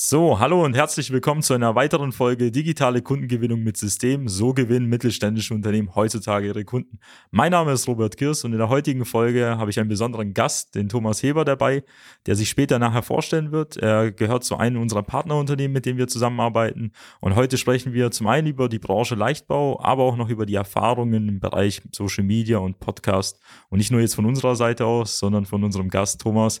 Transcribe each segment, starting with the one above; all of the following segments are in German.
So, hallo und herzlich willkommen zu einer weiteren Folge Digitale Kundengewinnung mit System. So gewinnen mittelständische Unternehmen heutzutage ihre Kunden. Mein Name ist Robert Kirs und in der heutigen Folge habe ich einen besonderen Gast, den Thomas Heber dabei, der sich später nachher vorstellen wird. Er gehört zu einem unserer Partnerunternehmen, mit denen wir zusammenarbeiten. Und heute sprechen wir zum einen über die Branche Leichtbau, aber auch noch über die Erfahrungen im Bereich Social Media und Podcast. Und nicht nur jetzt von unserer Seite aus, sondern von unserem Gast Thomas.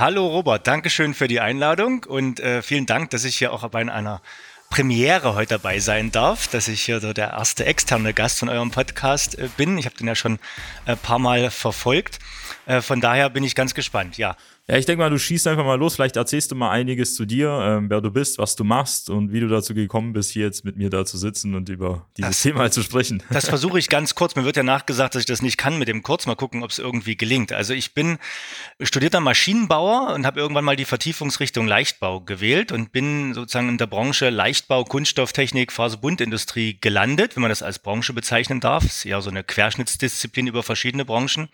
Hallo Robert, Dankeschön für die Einladung und äh, vielen Dank, dass ich hier auch bei einer Premiere heute dabei sein darf, dass ich hier so der erste externe Gast von eurem Podcast äh, bin. Ich habe den ja schon ein paar Mal verfolgt. Äh, von daher bin ich ganz gespannt, ja. Ja, ich denke mal, du schießt einfach mal los. Vielleicht erzählst du mal einiges zu dir, ähm, wer du bist, was du machst und wie du dazu gekommen bist, hier jetzt mit mir da zu sitzen und über dieses das, Thema zu sprechen. Das versuche ich ganz kurz. Mir wird ja nachgesagt, dass ich das nicht kann mit dem kurz. Mal gucken, ob es irgendwie gelingt. Also ich bin studierter Maschinenbauer und habe irgendwann mal die Vertiefungsrichtung Leichtbau gewählt und bin sozusagen in der Branche Leichtbau, Kunststofftechnik, Faserbundindustrie gelandet, wenn man das als Branche bezeichnen darf. Ist eher so eine Querschnittsdisziplin über verschiedene Branchen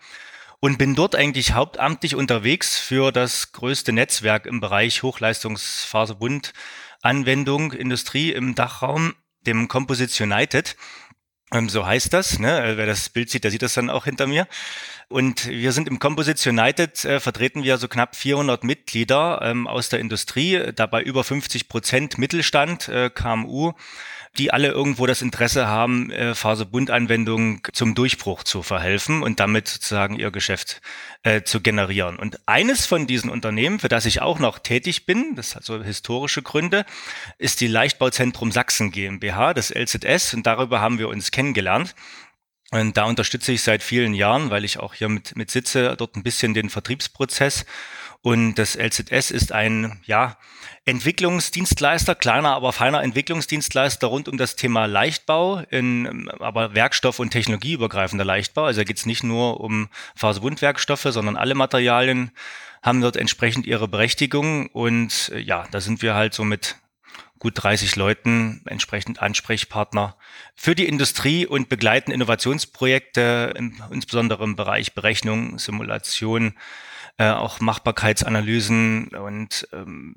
und bin dort eigentlich hauptamtlich unterwegs für das größte Netzwerk im Bereich Hochleistungsfaserbund Anwendung Industrie im Dachraum, dem Composites United. Ähm, so heißt das. Ne? Wer das Bild sieht, der sieht das dann auch hinter mir. Und wir sind im Composites United, äh, vertreten wir so knapp 400 Mitglieder ähm, aus der Industrie, dabei über 50 Prozent Mittelstand, äh, KMU die alle irgendwo das Interesse haben, äh, Faserbundanwendungen zum Durchbruch zu verhelfen und damit sozusagen ihr Geschäft äh, zu generieren. Und eines von diesen Unternehmen, für das ich auch noch tätig bin, das hat so historische Gründe, ist die Leichtbauzentrum Sachsen GmbH, das LZS, und darüber haben wir uns kennengelernt. Und da unterstütze ich seit vielen Jahren, weil ich auch hier mit, mit sitze, dort ein bisschen den Vertriebsprozess. Und das LZS ist ein, ja, Entwicklungsdienstleister, kleiner, aber feiner Entwicklungsdienstleister rund um das Thema Leichtbau, in, aber Werkstoff- und technologieübergreifender Leichtbau. Also da geht es nicht nur um Faserbundwerkstoffe, sondern alle Materialien haben dort entsprechend ihre Berechtigung. Und äh, ja, da sind wir halt so mit gut 30 Leuten entsprechend Ansprechpartner für die Industrie und begleiten Innovationsprojekte, insbesondere im Bereich Berechnung, Simulation, äh, auch Machbarkeitsanalysen und ähm,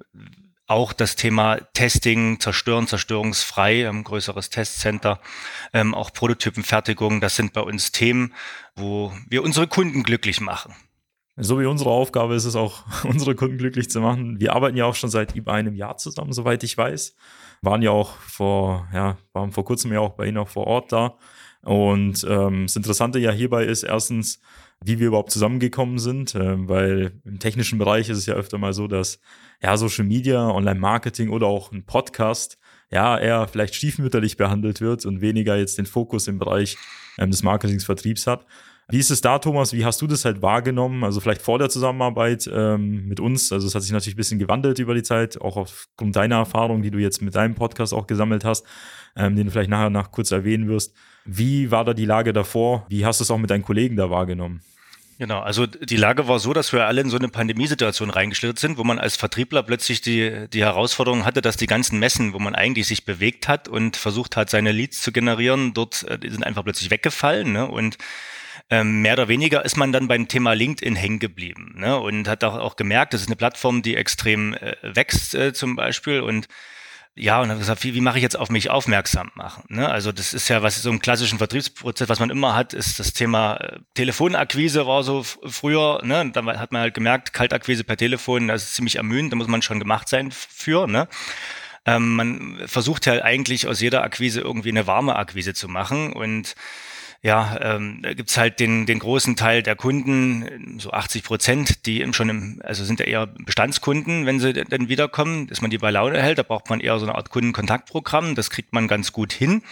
auch das Thema Testing, Zerstören, zerstörungsfrei, ein größeres Testcenter, ähm, auch Prototypenfertigung, das sind bei uns Themen, wo wir unsere Kunden glücklich machen. So wie unsere Aufgabe ist es auch, unsere Kunden glücklich zu machen. Wir arbeiten ja auch schon seit über einem Jahr zusammen, soweit ich weiß. Waren ja auch vor, ja, waren vor kurzem ja auch bei Ihnen auch vor Ort da. Und ähm, das Interessante ja hierbei ist erstens, wie wir überhaupt zusammengekommen sind, äh, weil im technischen Bereich ist es ja öfter mal so, dass ja Social Media, Online-Marketing oder auch ein Podcast ja eher vielleicht stiefmütterlich behandelt wird und weniger jetzt den Fokus im Bereich ähm, des Marketings, Vertriebs hat. Wie ist es da, Thomas? Wie hast du das halt wahrgenommen? Also vielleicht vor der Zusammenarbeit ähm, mit uns. Also es hat sich natürlich ein bisschen gewandelt über die Zeit, auch aufgrund deiner Erfahrung, die du jetzt mit deinem Podcast auch gesammelt hast, ähm, den du vielleicht nachher nach kurz erwähnen wirst. Wie war da die Lage davor? Wie hast du es auch mit deinen Kollegen da wahrgenommen? Genau, also die Lage war so, dass wir alle in so eine Pandemiesituation reingeschlittert sind, wo man als Vertriebler plötzlich die, die Herausforderung hatte, dass die ganzen Messen, wo man eigentlich sich bewegt hat und versucht hat, seine Leads zu generieren, dort äh, die sind einfach plötzlich weggefallen. Ne? Und ähm, mehr oder weniger ist man dann beim Thema LinkedIn hängen geblieben ne? und hat auch, auch gemerkt, das ist eine Plattform, die extrem äh, wächst äh, zum Beispiel und ja, und habe gesagt, wie, wie mache ich jetzt auf mich aufmerksam machen? Ne? Also das ist ja, was so im klassischen Vertriebsprozess, was man immer hat, ist das Thema äh, Telefonakquise war so früher, ne? Da hat man halt gemerkt, Kaltakquise per Telefon, das ist ziemlich ermüdend, da muss man schon gemacht sein für, ne? Ähm, man versucht ja eigentlich aus jeder Akquise irgendwie eine warme Akquise zu machen und ja, ähm, da gibt's halt den, den großen Teil der Kunden, so 80 Prozent, die eben schon im, also sind ja eher Bestandskunden, wenn sie dann wiederkommen, dass man die bei Laune hält. Da braucht man eher so eine Art Kundenkontaktprogramm. Das kriegt man ganz gut hin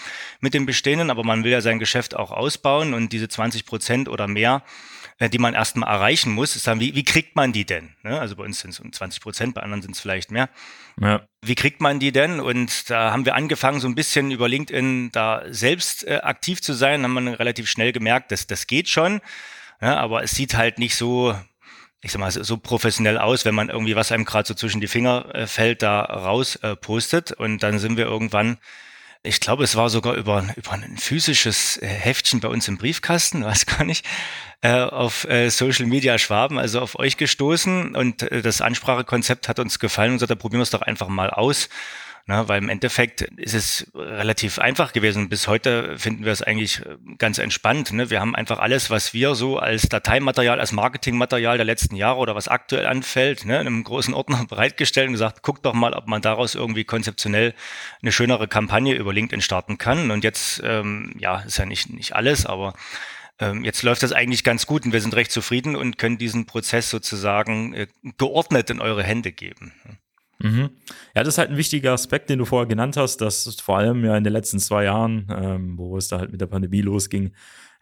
mit dem Bestehenden, aber man will ja sein Geschäft auch ausbauen und diese 20 Prozent oder mehr die man erstmal erreichen muss, ist dann, wie, wie kriegt man die denn? Ne? Also bei uns sind es um 20 Prozent, bei anderen sind es vielleicht mehr. Ja. Wie kriegt man die denn? Und da haben wir angefangen, so ein bisschen über LinkedIn da selbst äh, aktiv zu sein, haben wir relativ schnell gemerkt, dass das geht schon. Ja, aber es sieht halt nicht so, ich sag mal, so professionell aus, wenn man irgendwie, was einem gerade so zwischen die Finger äh, fällt, da raus äh, postet. Und dann sind wir irgendwann ich glaube, es war sogar über, über ein physisches äh, Heftchen bei uns im Briefkasten, weiß gar nicht, äh, auf äh, Social Media Schwaben, also auf euch gestoßen. Und das Ansprachekonzept hat uns gefallen und gesagt, da probieren wir es doch einfach mal aus. Na, weil im Endeffekt ist es relativ einfach gewesen. Bis heute finden wir es eigentlich äh, ganz entspannt. Ne? Wir haben einfach alles, was wir so als Dateimaterial, als Marketingmaterial der letzten Jahre oder was aktuell anfällt, ne, in einem großen Ordner bereitgestellt und gesagt, guckt doch mal, ob man daraus irgendwie konzeptionell eine schönere Kampagne über LinkedIn starten kann. Und jetzt, ähm, ja, ist ja nicht, nicht alles, aber ähm, jetzt läuft das eigentlich ganz gut und wir sind recht zufrieden und können diesen Prozess sozusagen äh, geordnet in eure Hände geben. Mhm. Ja, das ist halt ein wichtiger Aspekt, den du vorher genannt hast, dass vor allem ja in den letzten zwei Jahren, ähm, wo es da halt mit der Pandemie losging,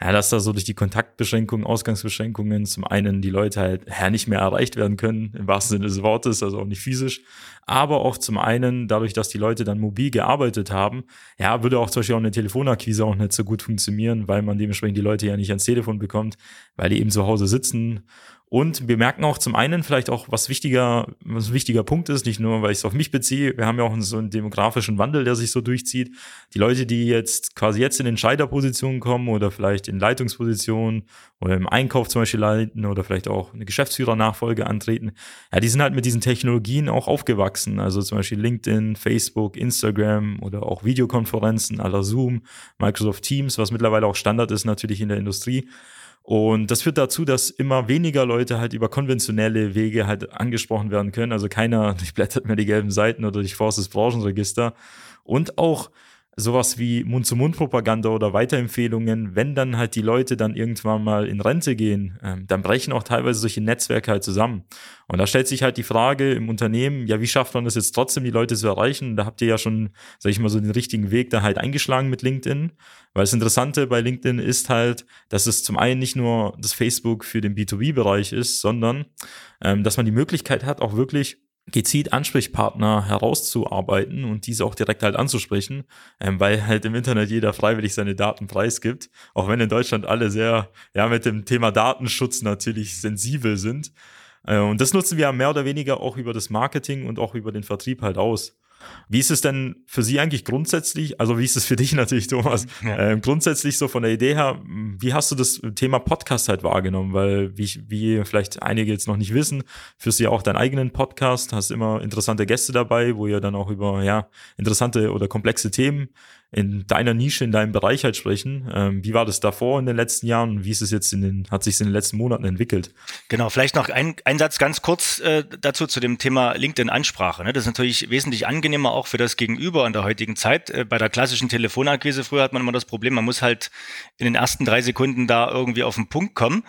ja, dass da so durch die Kontaktbeschränkungen, Ausgangsbeschränkungen zum einen die Leute halt ja, nicht mehr erreicht werden können, im wahrsten Sinne des Wortes, also auch nicht physisch, aber auch zum einen dadurch, dass die Leute dann mobil gearbeitet haben, ja, würde auch zum Beispiel auch eine Telefonakquise auch nicht so gut funktionieren, weil man dementsprechend die Leute ja nicht ans Telefon bekommt, weil die eben zu Hause sitzen und wir merken auch zum einen vielleicht auch, was wichtiger, was ein wichtiger Punkt ist, nicht nur, weil ich es auf mich beziehe. Wir haben ja auch so einen demografischen Wandel, der sich so durchzieht. Die Leute, die jetzt quasi jetzt in Entscheiderpositionen kommen oder vielleicht in Leitungspositionen oder im Einkauf zum Beispiel leiten oder vielleicht auch eine Geschäftsführernachfolge antreten, ja, die sind halt mit diesen Technologien auch aufgewachsen. Also zum Beispiel LinkedIn, Facebook, Instagram oder auch Videokonferenzen aller Zoom, Microsoft Teams, was mittlerweile auch Standard ist natürlich in der Industrie. Und das führt dazu, dass immer weniger Leute halt über konventionelle Wege halt angesprochen werden können. Also keiner durchblättert mehr die gelben Seiten oder durchforstet das Branchenregister. Und auch sowas wie Mund-zu-Mund-Propaganda oder Weiterempfehlungen, wenn dann halt die Leute dann irgendwann mal in Rente gehen, ähm, dann brechen auch teilweise solche Netzwerke halt zusammen. Und da stellt sich halt die Frage im Unternehmen, ja, wie schafft man das jetzt trotzdem, die Leute zu erreichen? Da habt ihr ja schon, sag ich mal, so den richtigen Weg da halt eingeschlagen mit LinkedIn. Weil das Interessante bei LinkedIn ist halt, dass es zum einen nicht nur das Facebook für den B2B-Bereich ist, sondern ähm, dass man die Möglichkeit hat, auch wirklich gezielt Ansprechpartner herauszuarbeiten und diese auch direkt halt anzusprechen, ähm, weil halt im Internet jeder freiwillig seine Daten preisgibt, auch wenn in Deutschland alle sehr ja mit dem Thema Datenschutz natürlich sensibel sind. Äh, und das nutzen wir mehr oder weniger auch über das Marketing und auch über den Vertrieb halt aus. Wie ist es denn für Sie eigentlich grundsätzlich, also wie ist es für dich natürlich, Thomas, ja. äh, grundsätzlich so von der Idee her, wie hast du das Thema Podcast halt wahrgenommen? Weil, wie, wie vielleicht einige jetzt noch nicht wissen, führst du ja auch deinen eigenen Podcast, hast immer interessante Gäste dabei, wo ihr dann auch über ja, interessante oder komplexe Themen in deiner Nische, in deinem Bereich halt sprechen. Ähm, wie war das davor in den letzten Jahren und wie ist es jetzt in den, hat sich in den letzten Monaten entwickelt? Genau, vielleicht noch ein, ein Satz ganz kurz äh, dazu zu dem Thema LinkedIn-Ansprache. Ne? Das ist natürlich wesentlich angenehmer auch für das Gegenüber in der heutigen Zeit. Äh, bei der klassischen Telefonakquise früher hat man immer das Problem, man muss halt in den ersten drei Sekunden da irgendwie auf den Punkt kommen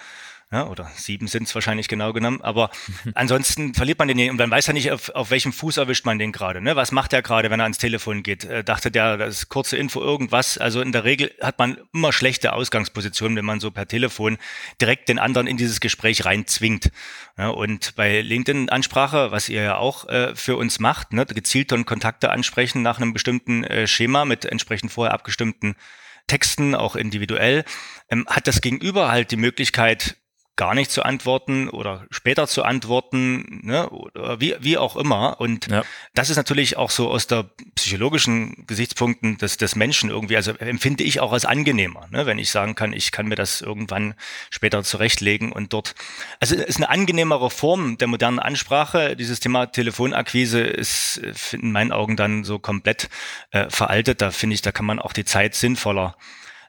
ja, oder sieben sind es wahrscheinlich genau genommen, aber ansonsten verliert man den und man weiß ja nicht, auf, auf welchem Fuß erwischt man den gerade. Ne? Was macht der gerade, wenn er ans Telefon geht? Äh, dachte der, das ist kurze Info, irgendwas. Also in der Regel hat man immer schlechte Ausgangspositionen, wenn man so per Telefon direkt den anderen in dieses Gespräch reinzwingt. Ja, und bei LinkedIn-Ansprache, was ihr ja auch äh, für uns macht, ne, gezielt und Kontakte ansprechen nach einem bestimmten äh, Schema mit entsprechend vorher abgestimmten Texten, auch individuell, ähm, hat das Gegenüber halt die Möglichkeit, gar nicht zu antworten oder später zu antworten, ne, oder wie, wie auch immer. Und ja. das ist natürlich auch so aus der psychologischen Gesichtspunkten des, des Menschen irgendwie, also empfinde ich auch als angenehmer, ne, wenn ich sagen kann, ich kann mir das irgendwann später zurechtlegen und dort, also es ist eine angenehmere Form der modernen Ansprache. Dieses Thema Telefonakquise ist in meinen Augen dann so komplett äh, veraltet. Da finde ich, da kann man auch die Zeit sinnvoller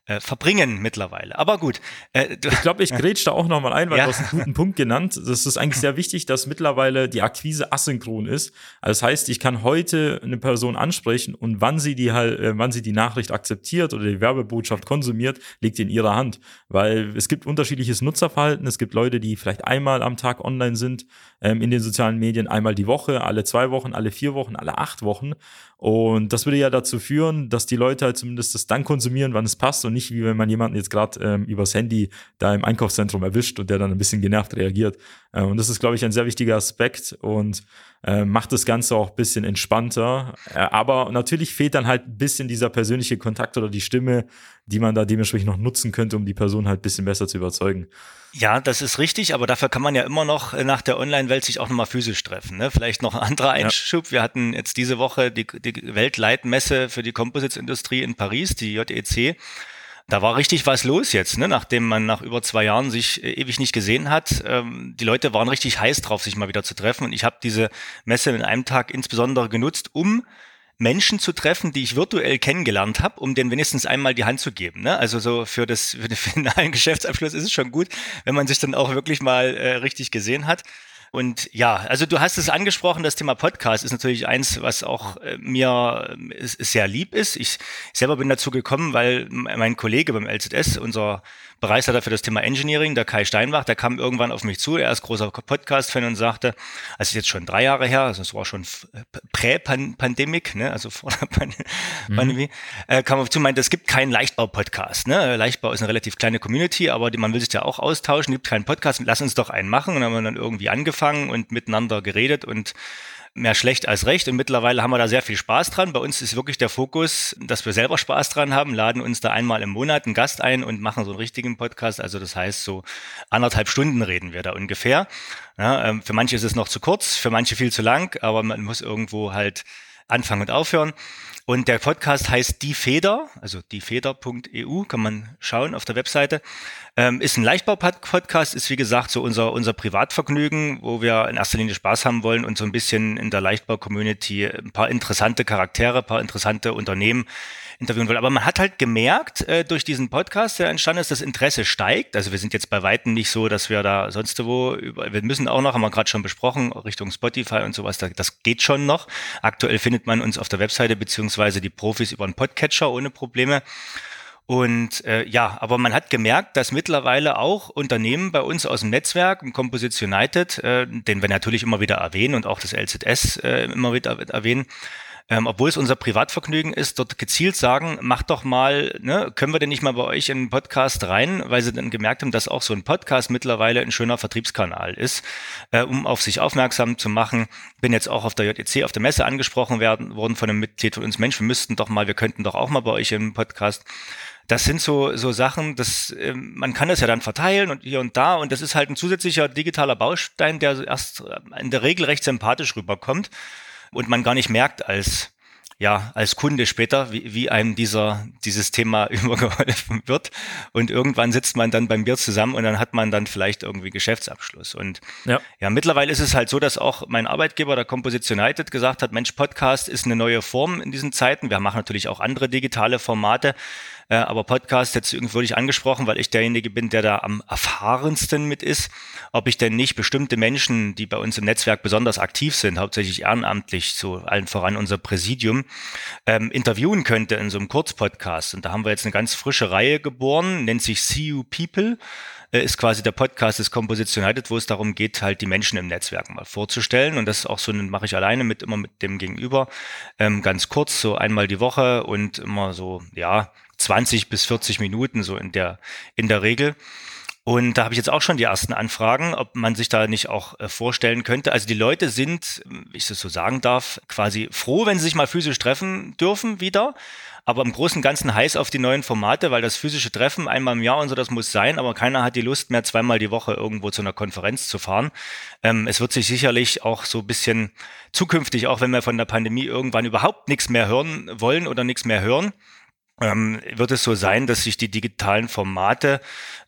äh, verbringen mittlerweile. Aber gut. Äh, ich glaube, ich grätsch da auch nochmal ein, weil ja. du hast einen guten Punkt genannt. Das ist eigentlich sehr wichtig, dass mittlerweile die Akquise asynchron ist. Also das heißt, ich kann heute eine Person ansprechen und wann sie die halt, äh, wann sie die Nachricht akzeptiert oder die Werbebotschaft konsumiert, liegt in ihrer Hand. Weil es gibt unterschiedliches Nutzerverhalten. Es gibt Leute, die vielleicht einmal am Tag online sind ähm, in den sozialen Medien, einmal die Woche, alle zwei Wochen, alle vier Wochen, alle acht Wochen. Und das würde ja dazu führen, dass die Leute halt zumindest das dann konsumieren, wann es passt und nicht wie wenn man jemanden jetzt gerade ähm, übers Handy da im Einkaufszentrum erwischt und der dann ein bisschen genervt reagiert. Äh, und das ist, glaube ich, ein sehr wichtiger Aspekt und äh, macht das Ganze auch ein bisschen entspannter. Äh, aber natürlich fehlt dann halt ein bisschen dieser persönliche Kontakt oder die Stimme, die man da dementsprechend noch nutzen könnte, um die Person halt ein bisschen besser zu überzeugen. Ja, das ist richtig, aber dafür kann man ja immer noch äh, nach der Online-Welt sich auch nochmal physisch treffen. Ne? Vielleicht noch ein anderer Einschub. Ja. Wir hatten jetzt diese Woche die, die Weltleitmesse für die Composites-Industrie in Paris, die JEC. Da war richtig was los jetzt, ne? nachdem man nach über zwei Jahren sich äh, ewig nicht gesehen hat. Ähm, die Leute waren richtig heiß drauf, sich mal wieder zu treffen. Und ich habe diese Messe in einem Tag insbesondere genutzt, um Menschen zu treffen, die ich virtuell kennengelernt habe, um denen wenigstens einmal die Hand zu geben. Ne? Also so für, das, für den finalen Geschäftsabschluss ist es schon gut, wenn man sich dann auch wirklich mal äh, richtig gesehen hat. Und ja, also du hast es angesprochen, das Thema Podcast ist natürlich eins, was auch äh, mir äh, sehr lieb ist. Ich selber bin dazu gekommen, weil mein Kollege beim LZS, unser Bereichsleiter für das Thema Engineering, der Kai Steinbach, der kam irgendwann auf mich zu, er ist großer Podcast-Fan und sagte, also ist jetzt schon drei Jahre her, also es war schon prä-Pandemik, ne, also vor der mhm. Pandemie, äh, kam auf zu und meinte, es gibt keinen Leichtbau-Podcast. Ne? Leichtbau ist eine relativ kleine Community, aber die, man will sich ja auch austauschen, gibt keinen Podcast, lass uns doch einen machen. Und dann haben wir dann irgendwie angefangen und miteinander geredet und mehr schlecht als recht. Und mittlerweile haben wir da sehr viel Spaß dran. Bei uns ist wirklich der Fokus, dass wir selber Spaß dran haben, laden uns da einmal im Monat einen Gast ein und machen so einen richtigen Podcast. Also das heißt, so anderthalb Stunden reden wir da ungefähr. Ja, ähm, für manche ist es noch zu kurz, für manche viel zu lang, aber man muss irgendwo halt anfangen und aufhören. Und der Podcast heißt Die Feder, also diefeder.eu, kann man schauen auf der Webseite. Ähm, ist ein Leichtbau-Podcast, ist wie gesagt so unser, unser Privatvergnügen, wo wir in erster Linie Spaß haben wollen und so ein bisschen in der Leichtbau-Community ein paar interessante Charaktere, ein paar interessante Unternehmen interviewen will. Aber man hat halt gemerkt, äh, durch diesen Podcast, der entstanden ist, das Interesse steigt. Also wir sind jetzt bei Weitem nicht so, dass wir da sonst wo, über, wir müssen auch noch, haben wir gerade schon besprochen, Richtung Spotify und sowas, das geht schon noch. Aktuell findet man uns auf der Webseite beziehungsweise die Profis über einen Podcatcher ohne Probleme. Und äh, ja, aber man hat gemerkt, dass mittlerweile auch Unternehmen bei uns aus dem Netzwerk, im Composites United, äh, den wir natürlich immer wieder erwähnen und auch das LZS äh, immer wieder erwähnen, ähm, obwohl es unser Privatvergnügen ist, dort gezielt sagen, macht doch mal, ne, können wir denn nicht mal bei euch in einen Podcast rein, weil sie dann gemerkt haben, dass auch so ein Podcast mittlerweile ein schöner Vertriebskanal ist, äh, um auf sich aufmerksam zu machen. Bin jetzt auch auf der JEC, auf der Messe angesprochen werden, worden von einem Mitglied von uns, Mensch, wir müssten doch mal, wir könnten doch auch mal bei euch im Podcast. Das sind so, so Sachen, das, äh, man kann das ja dann verteilen und hier und da und das ist halt ein zusätzlicher digitaler Baustein, der erst in der Regel recht sympathisch rüberkommt und man gar nicht merkt als ja, als Kunde später, wie, wie einem dieser, dieses Thema übergeholfen wird. Und irgendwann sitzt man dann beim Bier zusammen und dann hat man dann vielleicht irgendwie Geschäftsabschluss. Und ja, ja mittlerweile ist es halt so, dass auch mein Arbeitgeber, der Composition United, gesagt hat, Mensch, Podcast ist eine neue Form in diesen Zeiten. Wir machen natürlich auch andere digitale Formate. Äh, aber Podcast jetzt irgendwie ich angesprochen, weil ich derjenige bin, der da am erfahrensten mit ist, ob ich denn nicht bestimmte Menschen, die bei uns im Netzwerk besonders aktiv sind, hauptsächlich ehrenamtlich, so allen voran unser Präsidium, ähm, interviewen könnte in so einem Kurzpodcast. Und da haben wir jetzt eine ganz frische Reihe geboren, nennt sich See You People äh, ist quasi der Podcast des Composition United, wo es darum geht, halt die Menschen im Netzwerk mal vorzustellen. Und das ist auch so, mache ich alleine mit immer mit dem Gegenüber. Ähm, ganz kurz, so einmal die Woche und immer so, ja, 20 bis 40 Minuten so in der, in der Regel. Und da habe ich jetzt auch schon die ersten Anfragen, ob man sich da nicht auch äh, vorstellen könnte. Also die Leute sind, wie ich das so sagen darf, quasi froh, wenn sie sich mal physisch treffen dürfen wieder. Aber im Großen und Ganzen heiß auf die neuen Formate, weil das physische Treffen einmal im Jahr und so, das muss sein, aber keiner hat die Lust mehr, zweimal die Woche irgendwo zu einer Konferenz zu fahren. Ähm, es wird sich sicherlich auch so ein bisschen zukünftig, auch wenn wir von der Pandemie irgendwann überhaupt nichts mehr hören wollen oder nichts mehr hören, ähm, wird es so sein, dass sich die digitalen Formate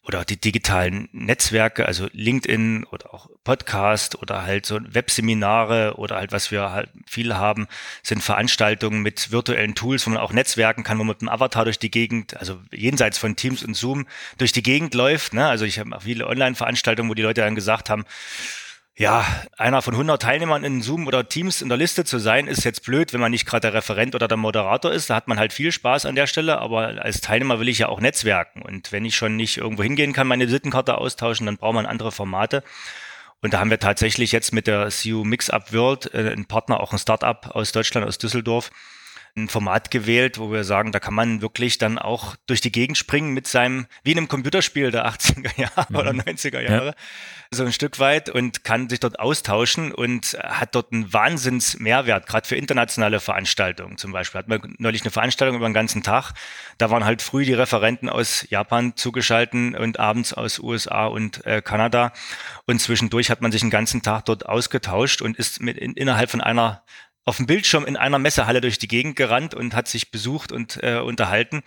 oder die digitalen Netzwerke, also LinkedIn oder auch Podcast oder halt so Webseminare oder halt was wir halt viel haben, sind Veranstaltungen mit virtuellen Tools, wo man auch netzwerken kann, wo man mit dem Avatar durch die Gegend, also jenseits von Teams und Zoom durch die Gegend läuft. Ne? Also ich habe auch viele Online-Veranstaltungen, wo die Leute dann gesagt haben, ja, einer von 100 Teilnehmern in Zoom oder Teams in der Liste zu sein, ist jetzt blöd, wenn man nicht gerade der Referent oder der Moderator ist. Da hat man halt viel Spaß an der Stelle, aber als Teilnehmer will ich ja auch netzwerken. Und wenn ich schon nicht irgendwo hingehen kann, meine Visitenkarte austauschen, dann braucht man andere Formate. Und da haben wir tatsächlich jetzt mit der CU Mix-Up World äh, einen Partner, auch ein Startup aus Deutschland, aus Düsseldorf, ein Format gewählt, wo wir sagen, da kann man wirklich dann auch durch die Gegend springen mit seinem, wie in einem Computerspiel der 80er Jahre mhm. oder 90er Jahre, ja. so ein Stück weit und kann sich dort austauschen und hat dort einen Wahnsinns-Mehrwert, gerade für internationale Veranstaltungen zum Beispiel. Hat man neulich eine Veranstaltung über den ganzen Tag, da waren halt früh die Referenten aus Japan zugeschalten und abends aus USA und äh, Kanada und zwischendurch hat man sich den ganzen Tag dort ausgetauscht und ist mit in, innerhalb von einer auf dem Bildschirm in einer Messehalle durch die Gegend gerannt und hat sich besucht und äh, unterhalten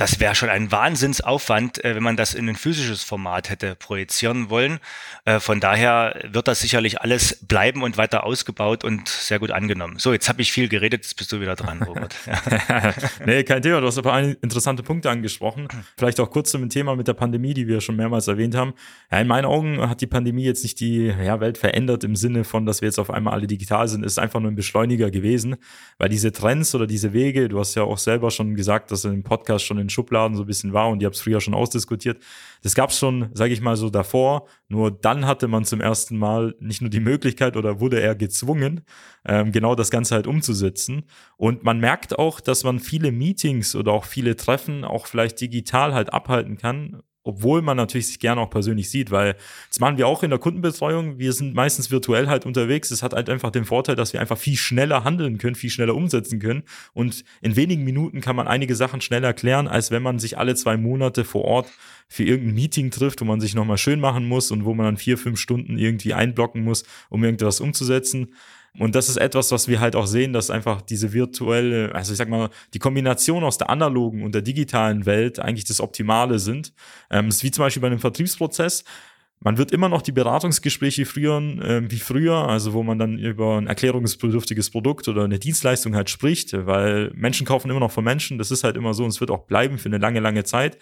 das wäre schon ein Wahnsinnsaufwand, äh, wenn man das in ein physisches Format hätte projizieren wollen. Äh, von daher wird das sicherlich alles bleiben und weiter ausgebaut und sehr gut angenommen. So, jetzt habe ich viel geredet, jetzt bist du wieder dran, Robert. Nee, kein Thema. Du hast aber ein interessante Punkte angesprochen. Vielleicht auch kurz zum Thema mit der Pandemie, die wir schon mehrmals erwähnt haben. Ja, in meinen Augen hat die Pandemie jetzt nicht die ja, Welt verändert im Sinne von, dass wir jetzt auf einmal alle digital sind. Es ist einfach nur ein Beschleuniger gewesen, weil diese Trends oder diese Wege, du hast ja auch selber schon gesagt, dass du im Podcast schon in Schubladen so ein bisschen war und ihr habt es früher schon ausdiskutiert. Das gab es schon, sage ich mal so, davor. Nur dann hatte man zum ersten Mal nicht nur die Möglichkeit oder wurde er gezwungen, ähm, genau das Ganze halt umzusetzen. Und man merkt auch, dass man viele Meetings oder auch viele Treffen auch vielleicht digital halt abhalten kann, obwohl man natürlich sich gerne auch persönlich sieht, weil das machen wir auch in der Kundenbetreuung. Wir sind meistens virtuell halt unterwegs. Es hat halt einfach den Vorteil, dass wir einfach viel schneller handeln können, viel schneller umsetzen können. Und in wenigen Minuten kann man einige Sachen schneller klären, als wenn man sich alle zwei Monate vor Ort für irgendein Meeting trifft, wo man sich nochmal schön machen muss und wo man dann vier, fünf Stunden irgendwie einblocken muss, um irgendwas umzusetzen. Und das ist etwas, was wir halt auch sehen, dass einfach diese virtuelle, also ich sag mal, die Kombination aus der analogen und der digitalen Welt eigentlich das Optimale sind. Ähm, ist wie zum Beispiel bei einem Vertriebsprozess. Man wird immer noch die Beratungsgespräche führen äh, wie früher, also wo man dann über ein erklärungsbedürftiges Produkt oder eine Dienstleistung halt spricht, weil Menschen kaufen immer noch von Menschen. Das ist halt immer so und es wird auch bleiben für eine lange, lange Zeit.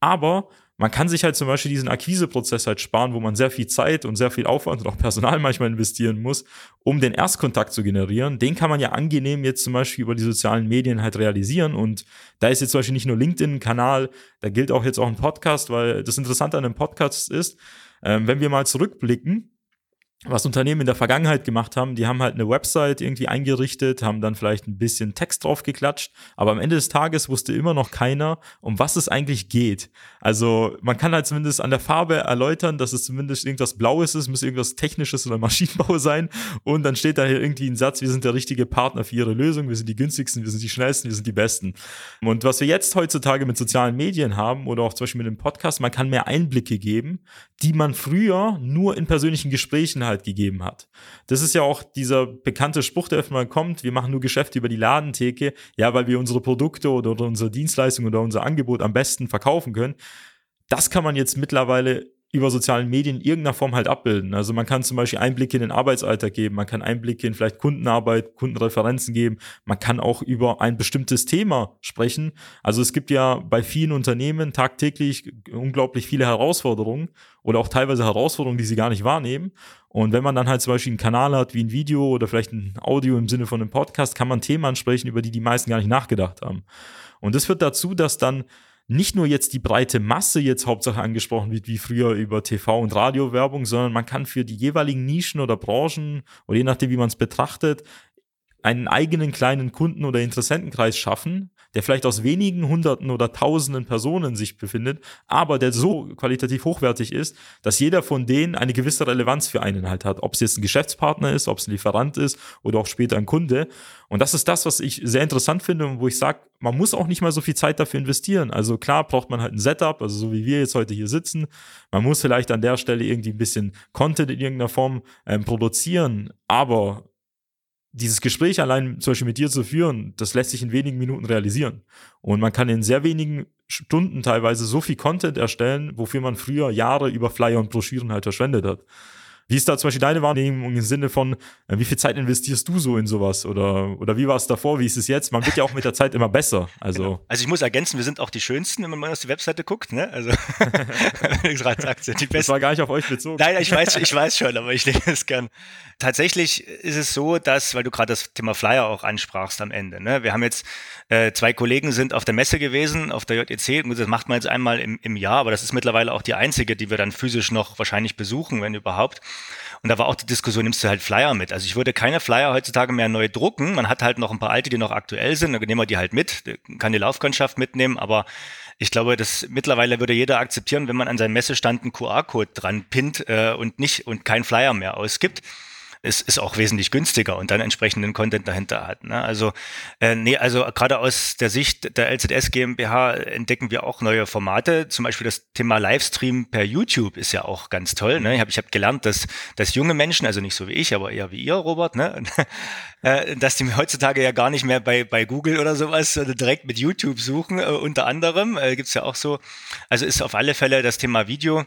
Aber man kann sich halt zum Beispiel diesen Akquiseprozess halt sparen, wo man sehr viel Zeit und sehr viel Aufwand und auch Personal manchmal investieren muss, um den Erstkontakt zu generieren. Den kann man ja angenehm jetzt zum Beispiel über die sozialen Medien halt realisieren. Und da ist jetzt zum Beispiel nicht nur LinkedIn ein Kanal, da gilt auch jetzt auch ein Podcast, weil das Interessante an einem Podcast ist, ähm, wenn wir mal zurückblicken, was Unternehmen in der Vergangenheit gemacht haben, die haben halt eine Website irgendwie eingerichtet, haben dann vielleicht ein bisschen Text drauf geklatscht, aber am Ende des Tages wusste immer noch keiner, um was es eigentlich geht. Also man kann halt zumindest an der Farbe erläutern, dass es zumindest irgendwas Blaues ist, muss irgendwas Technisches oder Maschinenbau sein und dann steht da hier irgendwie ein Satz, wir sind der richtige Partner für ihre Lösung, wir sind die günstigsten, wir sind die schnellsten, wir sind die besten. Und was wir jetzt heutzutage mit sozialen Medien haben oder auch zum Beispiel mit dem Podcast, man kann mehr Einblicke geben, die man früher nur in persönlichen Gesprächen halt gegeben hat. Das ist ja auch dieser bekannte Spruch, der öfter kommt, wir machen nur Geschäfte über die Ladentheke, ja, weil wir unsere Produkte oder, oder unsere Dienstleistung oder unser Angebot am besten verkaufen können. Das kann man jetzt mittlerweile über sozialen Medien in irgendeiner Form halt abbilden. Also man kann zum Beispiel Einblicke in den Arbeitsalltag geben, man kann Einblicke in vielleicht Kundenarbeit, Kundenreferenzen geben, man kann auch über ein bestimmtes Thema sprechen. Also es gibt ja bei vielen Unternehmen tagtäglich unglaublich viele Herausforderungen oder auch teilweise Herausforderungen, die sie gar nicht wahrnehmen. Und wenn man dann halt zum Beispiel einen Kanal hat wie ein Video oder vielleicht ein Audio im Sinne von einem Podcast, kann man Themen ansprechen, über die die meisten gar nicht nachgedacht haben. Und das führt dazu, dass dann nicht nur jetzt die breite Masse jetzt Hauptsache angesprochen wird, wie früher über TV- und Radiowerbung, sondern man kann für die jeweiligen Nischen oder Branchen oder je nachdem, wie man es betrachtet, einen eigenen kleinen Kunden- oder Interessentenkreis schaffen, der vielleicht aus wenigen Hunderten oder Tausenden Personen sich befindet, aber der so qualitativ hochwertig ist, dass jeder von denen eine gewisse Relevanz für einen halt hat. Ob es jetzt ein Geschäftspartner ist, ob es ein Lieferant ist oder auch später ein Kunde. Und das ist das, was ich sehr interessant finde und wo ich sage, man muss auch nicht mal so viel Zeit dafür investieren. Also klar braucht man halt ein Setup, also so wie wir jetzt heute hier sitzen. Man muss vielleicht an der Stelle irgendwie ein bisschen Content in irgendeiner Form ähm, produzieren, aber dieses Gespräch allein zum Beispiel mit dir zu führen, das lässt sich in wenigen Minuten realisieren. Und man kann in sehr wenigen Stunden teilweise so viel Content erstellen, wofür man früher Jahre über Flyer und Broschüren halt verschwendet hat. Wie ist da zum Beispiel deine Wahrnehmung im Sinne von, äh, wie viel Zeit investierst du so in sowas? Oder, oder wie war es davor? Wie ist es jetzt? Man wird ja auch mit der Zeit immer besser. Also, genau. also ich muss ergänzen, wir sind auch die Schönsten, wenn man mal auf die Webseite guckt. Ne? Also, sagt, die das war gar nicht auf euch bezogen. Nein, ich weiß, ich weiß schon, aber ich nehme es gern. Tatsächlich ist es so, dass, weil du gerade das Thema Flyer auch ansprachst am Ende. Ne? Wir haben jetzt äh, zwei Kollegen sind auf der Messe gewesen, auf der JEC. Das macht man jetzt einmal im, im Jahr, aber das ist mittlerweile auch die einzige, die wir dann physisch noch wahrscheinlich besuchen, wenn überhaupt. Und da war auch die Diskussion, nimmst du halt Flyer mit? Also ich würde keine Flyer heutzutage mehr neu drucken. Man hat halt noch ein paar alte, die noch aktuell sind. Dann nehmen wir die halt mit, kann die Laufkundschaft mitnehmen. Aber ich glaube, das mittlerweile würde jeder akzeptieren, wenn man an seinen Messestand einen QR-Code dran pinnt äh, und nicht und kein Flyer mehr ausgibt ist, ist auch wesentlich günstiger und dann entsprechenden Content dahinter hat. Ne? Also, äh, nee, also gerade aus der Sicht der LZS GmbH entdecken wir auch neue Formate. Zum Beispiel das Thema Livestream per YouTube ist ja auch ganz toll. Ne? Ich habe ich hab gelernt, dass, dass junge Menschen, also nicht so wie ich, aber eher wie ihr, Robert, ne? äh, dass die heutzutage ja gar nicht mehr bei, bei Google oder sowas direkt mit YouTube suchen, äh, unter anderem. Äh, Gibt ja auch so. Also ist auf alle Fälle das Thema Video.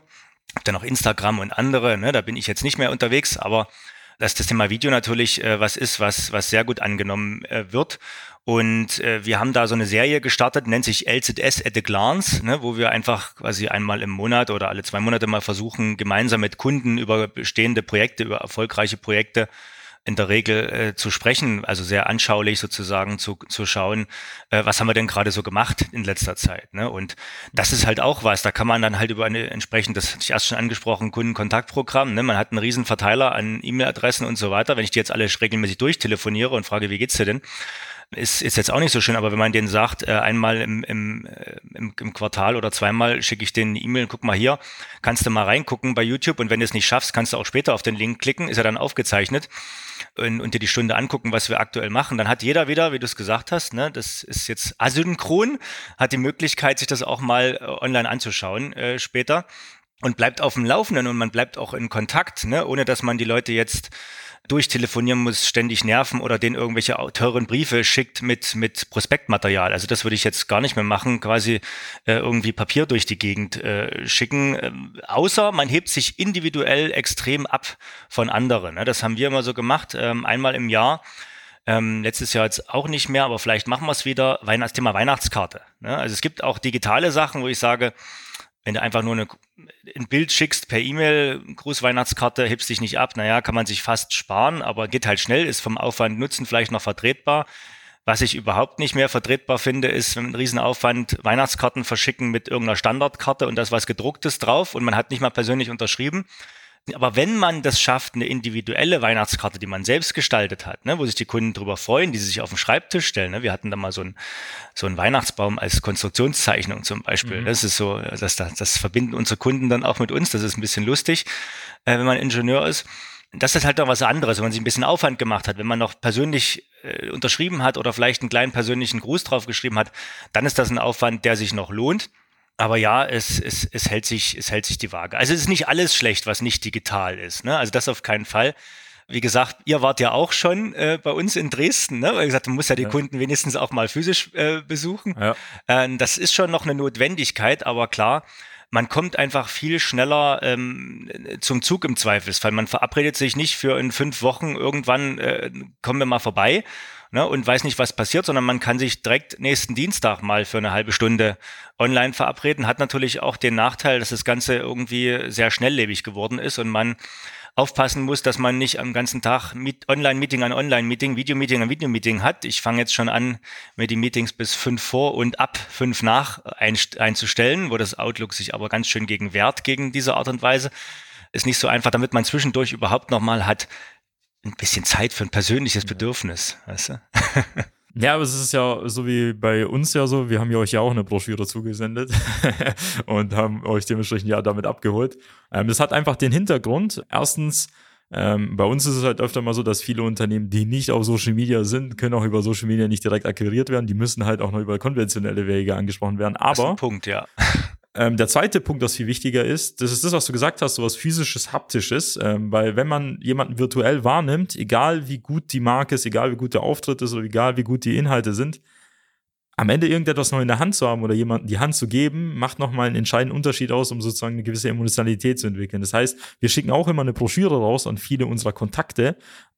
Dann auch Instagram und andere, ne? da bin ich jetzt nicht mehr unterwegs, aber dass das Thema Video natürlich äh, was ist, was, was sehr gut angenommen äh, wird. Und äh, wir haben da so eine Serie gestartet, nennt sich LZS at a Glance, ne, wo wir einfach quasi einmal im Monat oder alle zwei Monate mal versuchen, gemeinsam mit Kunden über bestehende Projekte, über erfolgreiche Projekte in der Regel äh, zu sprechen, also sehr anschaulich sozusagen zu, zu schauen, äh, was haben wir denn gerade so gemacht in letzter Zeit. Ne? Und das ist halt auch was, da kann man dann halt über eine entsprechend, das hatte ich erst schon angesprochen, Kundenkontaktprogramm, ne? man hat einen riesen Verteiler an E-Mail-Adressen und so weiter. Wenn ich die jetzt alle regelmäßig durchtelefoniere und frage, wie geht's dir denn, ist, ist jetzt auch nicht so schön, aber wenn man denen sagt, äh, einmal im, äh, im, im Quartal oder zweimal schicke ich denen eine E-Mail, guck mal hier, kannst du mal reingucken bei YouTube und wenn du es nicht schaffst, kannst du auch später auf den Link klicken, ist ja dann aufgezeichnet und, und dir die Stunde angucken, was wir aktuell machen. Dann hat jeder wieder, wie du es gesagt hast, ne, das ist jetzt asynchron, hat die Möglichkeit, sich das auch mal äh, online anzuschauen äh, später und bleibt auf dem Laufenden und man bleibt auch in Kontakt, ne, ohne dass man die Leute jetzt durchtelefonieren muss, ständig nerven oder denen irgendwelche teuren Briefe schickt mit, mit Prospektmaterial. Also das würde ich jetzt gar nicht mehr machen, quasi äh, irgendwie Papier durch die Gegend äh, schicken. Ähm, außer man hebt sich individuell extrem ab von anderen. Ne? Das haben wir immer so gemacht, ähm, einmal im Jahr. Ähm, letztes Jahr jetzt auch nicht mehr, aber vielleicht machen wir es wieder. Weihnachts Thema Weihnachtskarte. Ne? Also es gibt auch digitale Sachen, wo ich sage, wenn du einfach nur eine, ein Bild schickst per E-Mail, Grußweihnachtskarte, hebst dich nicht ab, naja, kann man sich fast sparen, aber geht halt schnell, ist vom Aufwand Nutzen vielleicht noch vertretbar. Was ich überhaupt nicht mehr vertretbar finde, ist, wenn ein Riesenaufwand Weihnachtskarten verschicken mit irgendeiner Standardkarte und da ist was gedrucktes drauf und man hat nicht mal persönlich unterschrieben. Aber wenn man das schafft, eine individuelle Weihnachtskarte, die man selbst gestaltet hat, ne, wo sich die Kunden drüber freuen, die sie sich auf den Schreibtisch stellen. Ne, wir hatten da mal so einen so einen Weihnachtsbaum als Konstruktionszeichnung zum Beispiel. Mhm. Das ist so, das, das, das verbinden unsere Kunden dann auch mit uns. Das ist ein bisschen lustig, äh, wenn man Ingenieur ist. Das ist halt noch was anderes, wenn man sich ein bisschen Aufwand gemacht hat, wenn man noch persönlich äh, unterschrieben hat oder vielleicht einen kleinen persönlichen Gruß drauf geschrieben hat, dann ist das ein Aufwand, der sich noch lohnt. Aber ja, es, es, es, hält sich, es hält sich die Waage. Also es ist nicht alles schlecht, was nicht digital ist. Ne? Also das auf keinen Fall. Wie gesagt, ihr wart ja auch schon äh, bei uns in Dresden, ne? Weil gesagt, man muss ja die ja. Kunden wenigstens auch mal physisch äh, besuchen. Ja. Äh, das ist schon noch eine Notwendigkeit, aber klar, man kommt einfach viel schneller ähm, zum Zug im Zweifelsfall. Man verabredet sich nicht für in fünf Wochen irgendwann äh, kommen wir mal vorbei, ne, und weiß nicht, was passiert, sondern man kann sich direkt nächsten Dienstag mal für eine halbe Stunde online verabreden. Hat natürlich auch den Nachteil, dass das Ganze irgendwie sehr schnelllebig geworden ist und man aufpassen muss, dass man nicht am ganzen Tag Online-Meeting an Online-Meeting, Video-Meeting an Video-Meeting hat. Ich fange jetzt schon an, mir die Meetings bis fünf vor und ab fünf nach einzustellen, wo das Outlook sich aber ganz schön gegen wehrt, gegen diese Art und Weise. Ist nicht so einfach, damit man zwischendurch überhaupt nochmal hat ein bisschen Zeit für ein persönliches Bedürfnis, weißt du? Ja, aber es ist ja so wie bei uns ja so, wir haben ja euch ja auch eine Broschüre zugesendet und haben euch dementsprechend ja damit abgeholt. Ähm, das hat einfach den Hintergrund. Erstens, ähm, bei uns ist es halt öfter mal so, dass viele Unternehmen, die nicht auf Social Media sind, können auch über Social Media nicht direkt akquiriert werden. Die müssen halt auch noch über konventionelle Wege angesprochen werden. Aber Punkt, ja. Ähm, der zweite Punkt, was viel wichtiger ist, das ist das, was du gesagt hast, so was physisches, haptisches, ähm, weil wenn man jemanden virtuell wahrnimmt, egal wie gut die Marke ist, egal wie gut der Auftritt ist oder egal wie gut die Inhalte sind, am Ende irgendetwas noch in der Hand zu haben oder jemanden die Hand zu geben, macht nochmal einen entscheidenden Unterschied aus, um sozusagen eine gewisse Emotionalität zu entwickeln. Das heißt, wir schicken auch immer eine Broschüre raus an viele unserer Kontakte,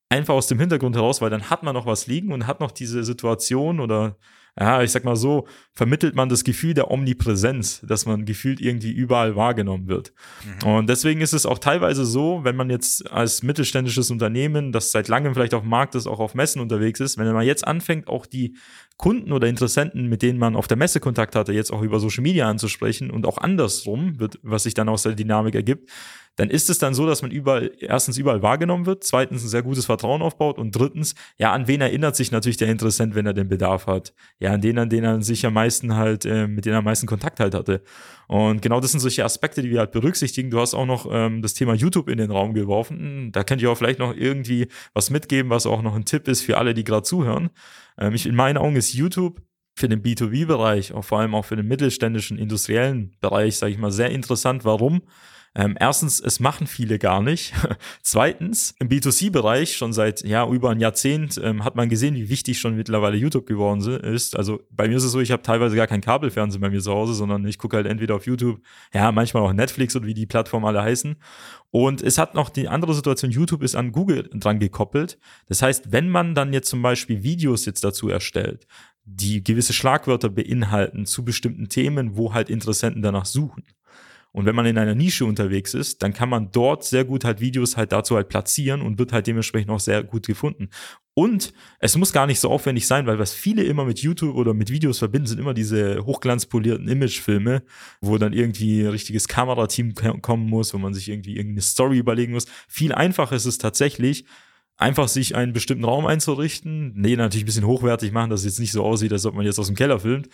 einfach aus dem Hintergrund heraus, weil dann hat man noch was liegen und hat noch diese Situation oder ja, ich sag mal so, vermittelt man das Gefühl der Omnipräsenz, dass man gefühlt irgendwie überall wahrgenommen wird. Mhm. Und deswegen ist es auch teilweise so, wenn man jetzt als mittelständisches Unternehmen, das seit langem vielleicht auf dem Markt ist, auch auf Messen unterwegs ist, wenn man jetzt anfängt, auch die Kunden oder Interessenten, mit denen man auf der Messe Kontakt hatte, jetzt auch über Social Media anzusprechen und auch andersrum, wird, was sich dann aus der Dynamik ergibt, dann ist es dann so, dass man überall, erstens überall wahrgenommen wird, zweitens ein sehr gutes Vertrauen aufbaut und drittens, ja, an wen erinnert sich natürlich der Interessent, wenn er den Bedarf hat? Ja, an den, an den er sich am meisten halt, äh, mit denen er am meisten Kontakt halt hatte. Und genau das sind solche Aspekte, die wir halt berücksichtigen. Du hast auch noch ähm, das Thema YouTube in den Raum geworfen. Da könnt ihr auch vielleicht noch irgendwie was mitgeben, was auch noch ein Tipp ist für alle, die gerade zuhören. Ähm, ich, in meinen Augen ist YouTube für den B2B-Bereich, auch vor allem auch für den mittelständischen industriellen Bereich, sage ich mal, sehr interessant. Warum? Ähm, erstens, es machen viele gar nicht. Zweitens, im B2C-Bereich schon seit ja über ein Jahrzehnt ähm, hat man gesehen, wie wichtig schon mittlerweile YouTube geworden ist. Also bei mir ist es so, ich habe teilweise gar kein Kabelfernsehen bei mir zu Hause, sondern ich gucke halt entweder auf YouTube, ja manchmal auch Netflix oder wie die Plattformen alle heißen. Und es hat noch die andere Situation, YouTube ist an Google dran gekoppelt. Das heißt, wenn man dann jetzt zum Beispiel Videos jetzt dazu erstellt, die gewisse Schlagwörter beinhalten zu bestimmten Themen, wo halt Interessenten danach suchen, und wenn man in einer Nische unterwegs ist, dann kann man dort sehr gut halt Videos halt dazu halt platzieren und wird halt dementsprechend auch sehr gut gefunden. Und es muss gar nicht so aufwendig sein, weil was viele immer mit YouTube oder mit Videos verbinden, sind immer diese hochglanzpolierten Imagefilme, wo dann irgendwie ein richtiges Kamerateam kommen muss, wo man sich irgendwie irgendeine Story überlegen muss. Viel einfacher ist es tatsächlich, einfach sich einen bestimmten Raum einzurichten. Nee, natürlich ein bisschen hochwertig machen, dass es jetzt nicht so aussieht, als ob man jetzt aus dem Keller filmt.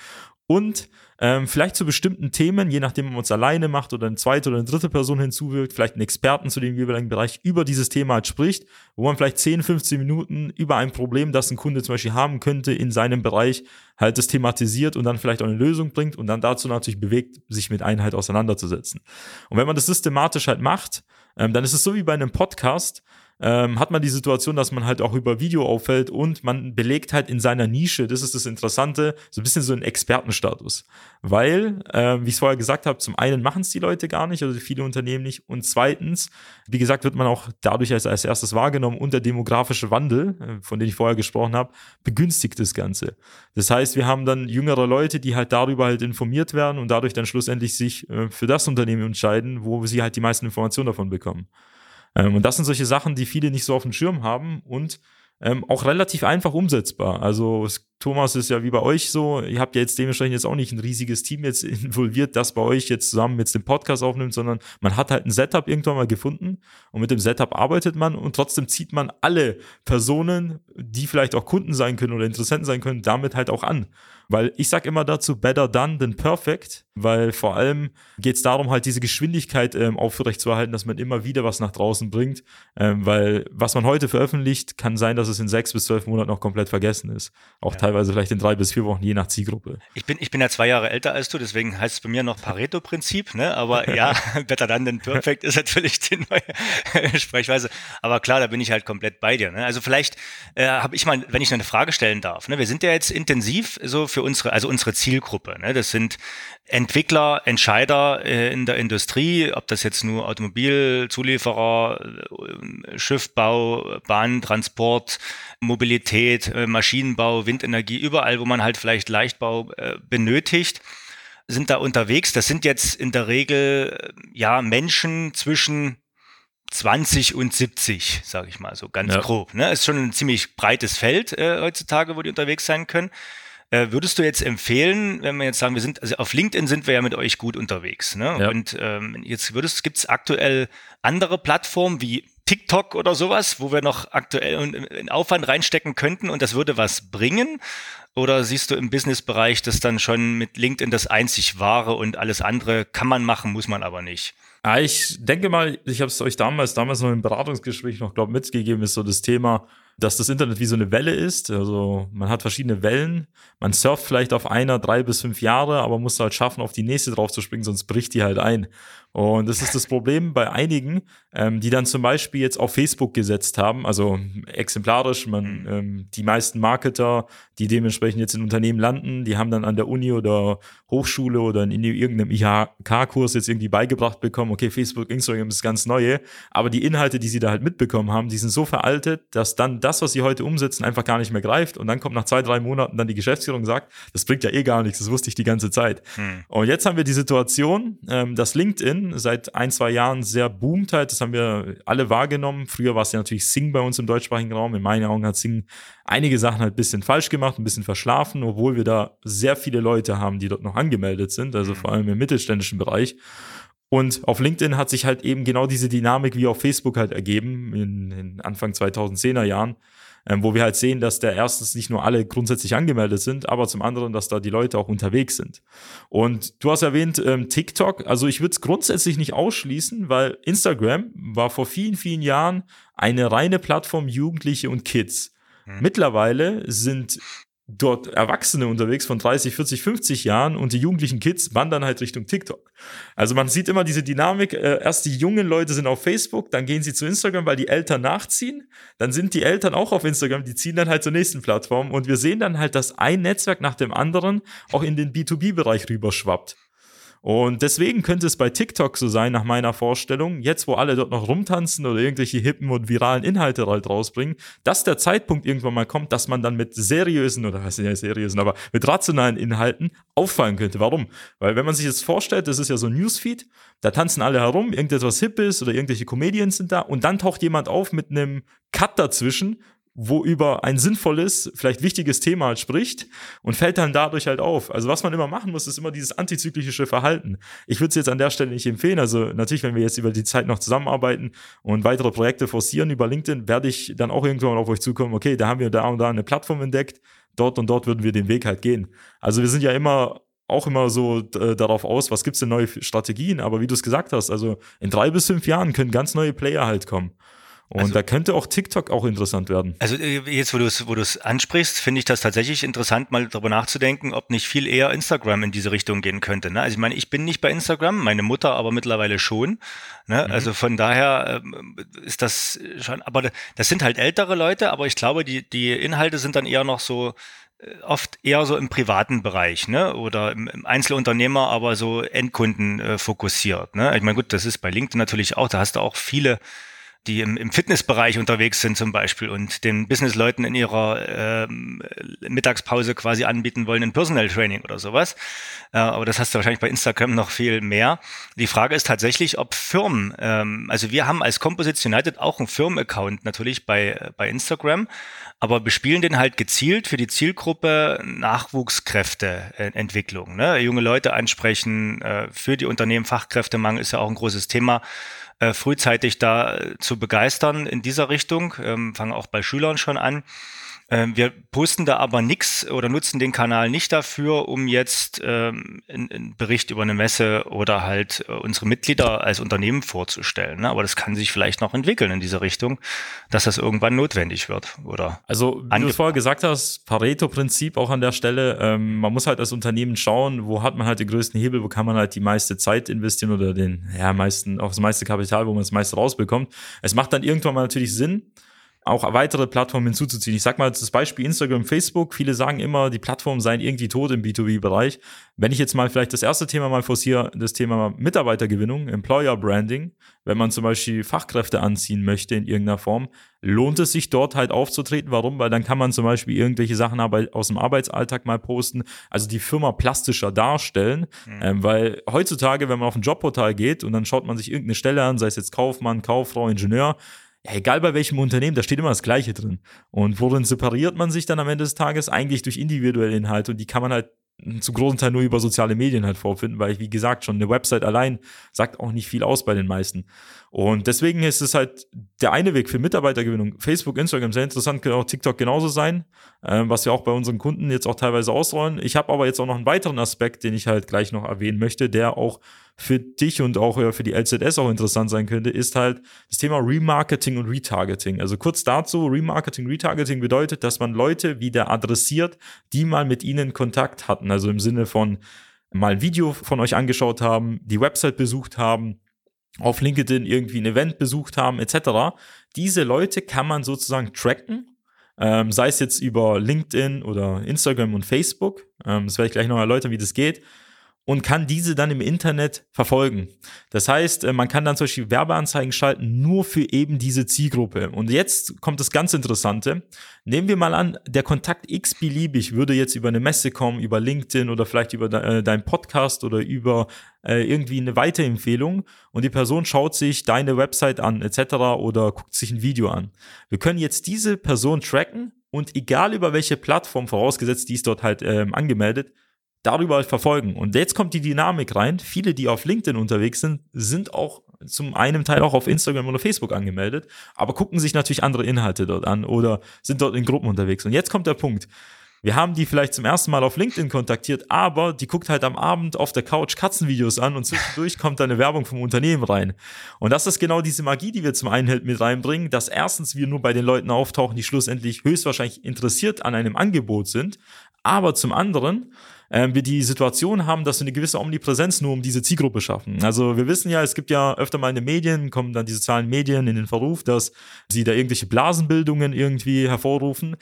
Und ähm, vielleicht zu bestimmten Themen, je nachdem, ob man es alleine macht oder eine zweite oder eine dritte Person hinzuwirkt, vielleicht einen Experten zu dem jeweiligen Bereich über dieses Thema halt spricht, wo man vielleicht 10, 15 Minuten über ein Problem, das ein Kunde zum Beispiel haben könnte, in seinem Bereich halt das thematisiert und dann vielleicht auch eine Lösung bringt und dann dazu natürlich bewegt, sich mit Einheit auseinanderzusetzen. Und wenn man das systematisch halt macht, ähm, dann ist es so wie bei einem Podcast, ähm, hat man die Situation, dass man halt auch über Video auffällt und man belegt halt in seiner Nische, das ist das Interessante, so ein bisschen so einen Expertenstatus. Weil, äh, wie ich es vorher gesagt habe, zum einen machen es die Leute gar nicht, also viele Unternehmen nicht. Und zweitens, wie gesagt, wird man auch dadurch als, als erstes wahrgenommen und der demografische Wandel, äh, von dem ich vorher gesprochen habe, begünstigt das Ganze. Das heißt, wir haben dann jüngere Leute, die halt darüber halt informiert werden und dadurch dann schlussendlich sich äh, für das Unternehmen entscheiden, wo sie halt die meisten Informationen davon bekommen. Ähm, und das sind solche Sachen, die viele nicht so auf dem Schirm haben und ähm, auch relativ einfach umsetzbar. Also Thomas ist ja wie bei euch so, ihr habt ja jetzt dementsprechend jetzt auch nicht ein riesiges Team jetzt involviert, das bei euch jetzt zusammen jetzt den Podcast aufnimmt, sondern man hat halt ein Setup irgendwann mal gefunden und mit dem Setup arbeitet man und trotzdem zieht man alle Personen, die vielleicht auch Kunden sein können oder Interessenten sein können, damit halt auch an. Weil ich sag immer dazu, better done than perfect, weil vor allem geht es darum, halt diese Geschwindigkeit ähm, aufrechtzuerhalten, dass man immer wieder was nach draußen bringt. Ähm, weil was man heute veröffentlicht, kann sein, dass es in sechs bis zwölf Monaten noch komplett vergessen ist. Auch ja. teilweise vielleicht in drei bis vier Wochen, je nach Zielgruppe. Ich bin, ich bin ja zwei Jahre älter als du, deswegen heißt es bei mir noch Pareto-Prinzip, ne? Aber ja, better done than perfect ist natürlich die neue Sprechweise. Aber klar, da bin ich halt komplett bei dir. Ne? Also vielleicht äh, habe ich mal, wenn ich eine Frage stellen darf, ne? wir sind ja jetzt intensiv so für für unsere, also unsere Zielgruppe. Ne? Das sind Entwickler, Entscheider äh, in der Industrie, ob das jetzt nur Automobilzulieferer, äh, Schiffbau, Bahntransport, Mobilität, äh, Maschinenbau, Windenergie, überall, wo man halt vielleicht Leichtbau äh, benötigt sind da unterwegs. Das sind jetzt in der Regel äh, ja Menschen zwischen 20 und 70, sage ich mal so ganz ja. grob. Ne? Ist schon ein ziemlich breites Feld äh, heutzutage, wo die unterwegs sein können. Äh, würdest du jetzt empfehlen, wenn wir jetzt sagen, wir sind, also auf LinkedIn sind wir ja mit euch gut unterwegs, ne? Ja. Und ähm, jetzt würdest, gibt es aktuell andere Plattformen wie TikTok oder sowas, wo wir noch aktuell in Aufwand reinstecken könnten und das würde was bringen? Oder siehst du im Businessbereich das dann schon mit LinkedIn das einzig wahre und alles andere kann man machen, muss man aber nicht? Ja, ich denke mal, ich habe es euch damals, damals noch im Beratungsgespräch noch, glaube mitgegeben, ist so das Thema, dass das Internet wie so eine Welle ist. Also man hat verschiedene Wellen. Man surft vielleicht auf einer drei bis fünf Jahre, aber muss halt schaffen, auf die nächste drauf zu springen, sonst bricht die halt ein. Und das ist das Problem bei einigen, ähm, die dann zum Beispiel jetzt auf Facebook gesetzt haben, also exemplarisch, man, mhm. ähm, die meisten Marketer, die dementsprechend jetzt in Unternehmen landen, die haben dann an der Uni oder Hochschule oder in irgendeinem IHK-Kurs jetzt irgendwie beigebracht bekommen, okay, Facebook, Instagram ist ganz neue, aber die Inhalte, die sie da halt mitbekommen haben, die sind so veraltet, dass dann das, was sie heute umsetzen, einfach gar nicht mehr greift und dann kommt nach zwei, drei Monaten dann die Geschäftsführung und sagt, das bringt ja eh gar nichts, das wusste ich die ganze Zeit. Mhm. Und jetzt haben wir die Situation, ähm, dass LinkedIn seit ein, zwei Jahren sehr boomt halt. Das haben wir alle wahrgenommen. Früher war es ja natürlich Sing bei uns im deutschsprachigen Raum. In meinen Augen hat Sing einige Sachen halt ein bisschen falsch gemacht, ein bisschen verschlafen, obwohl wir da sehr viele Leute haben, die dort noch angemeldet sind, also vor allem im mittelständischen Bereich. Und auf LinkedIn hat sich halt eben genau diese Dynamik wie auf Facebook halt ergeben in, in Anfang 2010er Jahren ähm, wo wir halt sehen, dass da erstens nicht nur alle grundsätzlich angemeldet sind, aber zum anderen, dass da die Leute auch unterwegs sind. Und du hast erwähnt ähm, TikTok, also ich würde es grundsätzlich nicht ausschließen, weil Instagram war vor vielen, vielen Jahren eine reine Plattform Jugendliche und Kids. Mhm. Mittlerweile sind dort Erwachsene unterwegs von 30, 40, 50 Jahren und die jugendlichen Kids wandern halt Richtung TikTok. Also man sieht immer diese Dynamik, äh, erst die jungen Leute sind auf Facebook, dann gehen sie zu Instagram, weil die Eltern nachziehen, dann sind die Eltern auch auf Instagram, die ziehen dann halt zur nächsten Plattform und wir sehen dann halt, dass ein Netzwerk nach dem anderen auch in den B2B-Bereich rüberschwappt. Und deswegen könnte es bei TikTok so sein, nach meiner Vorstellung, jetzt wo alle dort noch rumtanzen oder irgendwelche hippen und viralen Inhalte halt rausbringen, dass der Zeitpunkt irgendwann mal kommt, dass man dann mit seriösen oder was ja seriösen, aber mit rationalen Inhalten auffallen könnte. Warum? Weil wenn man sich jetzt vorstellt, das ist ja so ein Newsfeed, da tanzen alle herum, irgendetwas Hippes oder irgendwelche Comedians sind da und dann taucht jemand auf mit einem Cut dazwischen, wo über ein sinnvolles, vielleicht wichtiges Thema halt spricht und fällt dann dadurch halt auf. Also was man immer machen muss, ist immer dieses antizyklische Verhalten. Ich würde es jetzt an der Stelle nicht empfehlen. Also natürlich, wenn wir jetzt über die Zeit noch zusammenarbeiten und weitere Projekte forcieren über LinkedIn, werde ich dann auch irgendwann auf euch zukommen, okay, da haben wir da und da eine Plattform entdeckt, dort und dort würden wir den Weg halt gehen. Also wir sind ja immer auch immer so äh, darauf aus, was gibt's denn neue Strategien, aber wie du es gesagt hast, also in drei bis fünf Jahren können ganz neue Player halt kommen. Und also, da könnte auch TikTok auch interessant werden. Also äh, jetzt, wo du es wo du es ansprichst, finde ich das tatsächlich interessant, mal darüber nachzudenken, ob nicht viel eher Instagram in diese Richtung gehen könnte. Ne? Also ich meine, ich bin nicht bei Instagram, meine Mutter aber mittlerweile schon. Ne? Mhm. Also von daher ähm, ist das schon, aber das sind halt ältere Leute, aber ich glaube, die, die Inhalte sind dann eher noch so äh, oft eher so im privaten Bereich, ne? Oder im, im Einzelunternehmer, aber so Endkunden äh, fokussiert. Ne? Ich meine, gut, das ist bei LinkedIn natürlich auch, da hast du auch viele die im, im Fitnessbereich unterwegs sind zum Beispiel und den Businessleuten in ihrer ähm, Mittagspause quasi anbieten wollen, ein Personal Training oder sowas. Äh, aber das hast du wahrscheinlich bei Instagram noch viel mehr. Die Frage ist tatsächlich, ob Firmen, ähm, also wir haben als Composites United auch einen Firmenaccount natürlich bei, bei Instagram, aber bespielen den halt gezielt für die Zielgruppe Nachwuchskräfteentwicklung. Ne? Junge Leute ansprechen, äh, für die Unternehmen Fachkräftemangel ist ja auch ein großes Thema äh, frühzeitig da äh, zu begeistern in dieser Richtung. Ähm, fangen auch bei Schülern schon an. Ähm, wir posten da aber nichts oder nutzen den Kanal nicht dafür, um jetzt ähm, einen Bericht über eine Messe oder halt äh, unsere Mitglieder als Unternehmen vorzustellen. Ne? Aber das kann sich vielleicht noch entwickeln in diese Richtung, dass das irgendwann notwendig wird. Oder also, wie du vorher gesagt hast, Pareto-Prinzip auch an der Stelle. Ähm, man muss halt als Unternehmen schauen, wo hat man halt den größten Hebel, wo kann man halt die meiste Zeit investieren oder den ja, meisten, auch das meiste Kapital, wo man das meiste rausbekommt. Es macht dann irgendwann mal natürlich Sinn, auch weitere Plattformen hinzuzuziehen. Ich sag mal das Beispiel Instagram, Facebook. Viele sagen immer, die Plattformen seien irgendwie tot im B2B-Bereich. Wenn ich jetzt mal vielleicht das erste Thema mal forciere, das Thema Mitarbeitergewinnung, Employer Branding, wenn man zum Beispiel Fachkräfte anziehen möchte in irgendeiner Form, lohnt es sich dort halt aufzutreten. Warum? Weil dann kann man zum Beispiel irgendwelche Sachen aus dem Arbeitsalltag mal posten, also die Firma plastischer darstellen. Mhm. Ähm, weil heutzutage, wenn man auf ein Jobportal geht und dann schaut man sich irgendeine Stelle an, sei es jetzt Kaufmann, Kauffrau, Ingenieur, ja, egal bei welchem Unternehmen, da steht immer das Gleiche drin. Und worin separiert man sich dann am Ende des Tages? Eigentlich durch individuelle Inhalte und die kann man halt zu großen Teil nur über soziale Medien halt vorfinden, weil, wie gesagt, schon eine Website allein sagt auch nicht viel aus bei den meisten. Und deswegen ist es halt der eine Weg für Mitarbeitergewinnung. Facebook, Instagram, sehr interessant, auch TikTok genauso sein, äh, was wir auch bei unseren Kunden jetzt auch teilweise ausrollen. Ich habe aber jetzt auch noch einen weiteren Aspekt, den ich halt gleich noch erwähnen möchte, der auch für dich und auch für die LZS auch interessant sein könnte, ist halt das Thema Remarketing und Retargeting. Also kurz dazu, Remarketing, Retargeting bedeutet, dass man Leute wieder adressiert, die mal mit ihnen Kontakt hatten. Also im Sinne von mal ein Video von euch angeschaut haben, die Website besucht haben, auf LinkedIn irgendwie ein Event besucht haben, etc. Diese Leute kann man sozusagen tracken, ähm, sei es jetzt über LinkedIn oder Instagram und Facebook. Ähm, das werde ich gleich noch erläutern, wie das geht und kann diese dann im Internet verfolgen. Das heißt, äh, man kann dann zum Beispiel Werbeanzeigen schalten, nur für eben diese Zielgruppe. Und jetzt kommt das ganz Interessante. Nehmen wir mal an, der Kontakt x beliebig würde jetzt über eine Messe kommen, über LinkedIn oder vielleicht über äh, deinen Podcast oder über äh, irgendwie eine Weiterempfehlung und die Person schaut sich deine Website an etc. oder guckt sich ein Video an. Wir können jetzt diese Person tracken und egal über welche Plattform, vorausgesetzt die ist dort halt ähm, angemeldet, darüber verfolgen. Und jetzt kommt die Dynamik rein. Viele, die auf LinkedIn unterwegs sind, sind auch zum einen Teil auch auf Instagram oder Facebook angemeldet, aber gucken sich natürlich andere Inhalte dort an oder sind dort in Gruppen unterwegs. Und jetzt kommt der Punkt. Wir haben die vielleicht zum ersten Mal auf LinkedIn kontaktiert, aber die guckt halt am Abend auf der Couch Katzenvideos an und zwischendurch kommt da eine Werbung vom Unternehmen rein. Und das ist genau diese Magie, die wir zum einen halt mit reinbringen, dass erstens wir nur bei den Leuten auftauchen, die schlussendlich höchstwahrscheinlich interessiert an einem Angebot sind, aber zum anderen ähm, wir die Situation haben, dass wir eine gewisse Omnipräsenz nur um diese Zielgruppe schaffen. Also wir wissen ja, es gibt ja öfter mal in den Medien, kommen dann die sozialen Medien in den Verruf, dass sie da irgendwelche Blasenbildungen irgendwie hervorrufen.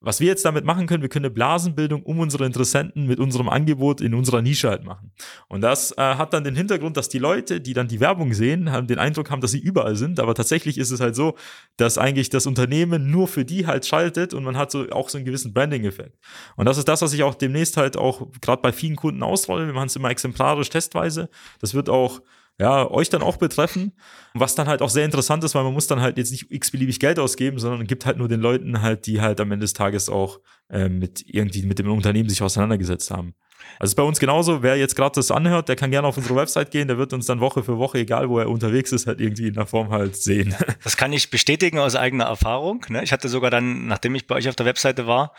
Was wir jetzt damit machen können, wir können eine Blasenbildung um unsere Interessenten mit unserem Angebot in unserer Nische halt machen. Und das äh, hat dann den Hintergrund, dass die Leute, die dann die Werbung sehen, haben den Eindruck haben, dass sie überall sind. Aber tatsächlich ist es halt so, dass eigentlich das Unternehmen nur für die halt schaltet und man hat so auch so einen gewissen Branding-Effekt. Und das ist das, was ich auch demnächst halt auch gerade bei vielen Kunden ausrolle. Wir machen es immer exemplarisch testweise. Das wird auch ja, euch dann auch betreffen. Was dann halt auch sehr interessant ist, weil man muss dann halt jetzt nicht x-beliebig Geld ausgeben, sondern gibt halt nur den Leuten halt, die halt am Ende des Tages auch äh, mit irgendwie mit dem Unternehmen sich auseinandergesetzt haben. Also ist bei uns genauso, wer jetzt gerade das anhört, der kann gerne auf unsere Website gehen, der wird uns dann Woche für Woche, egal wo er unterwegs ist, halt irgendwie in der Form halt sehen. Das kann ich bestätigen aus eigener Erfahrung. Ne? Ich hatte sogar dann, nachdem ich bei euch auf der Webseite war,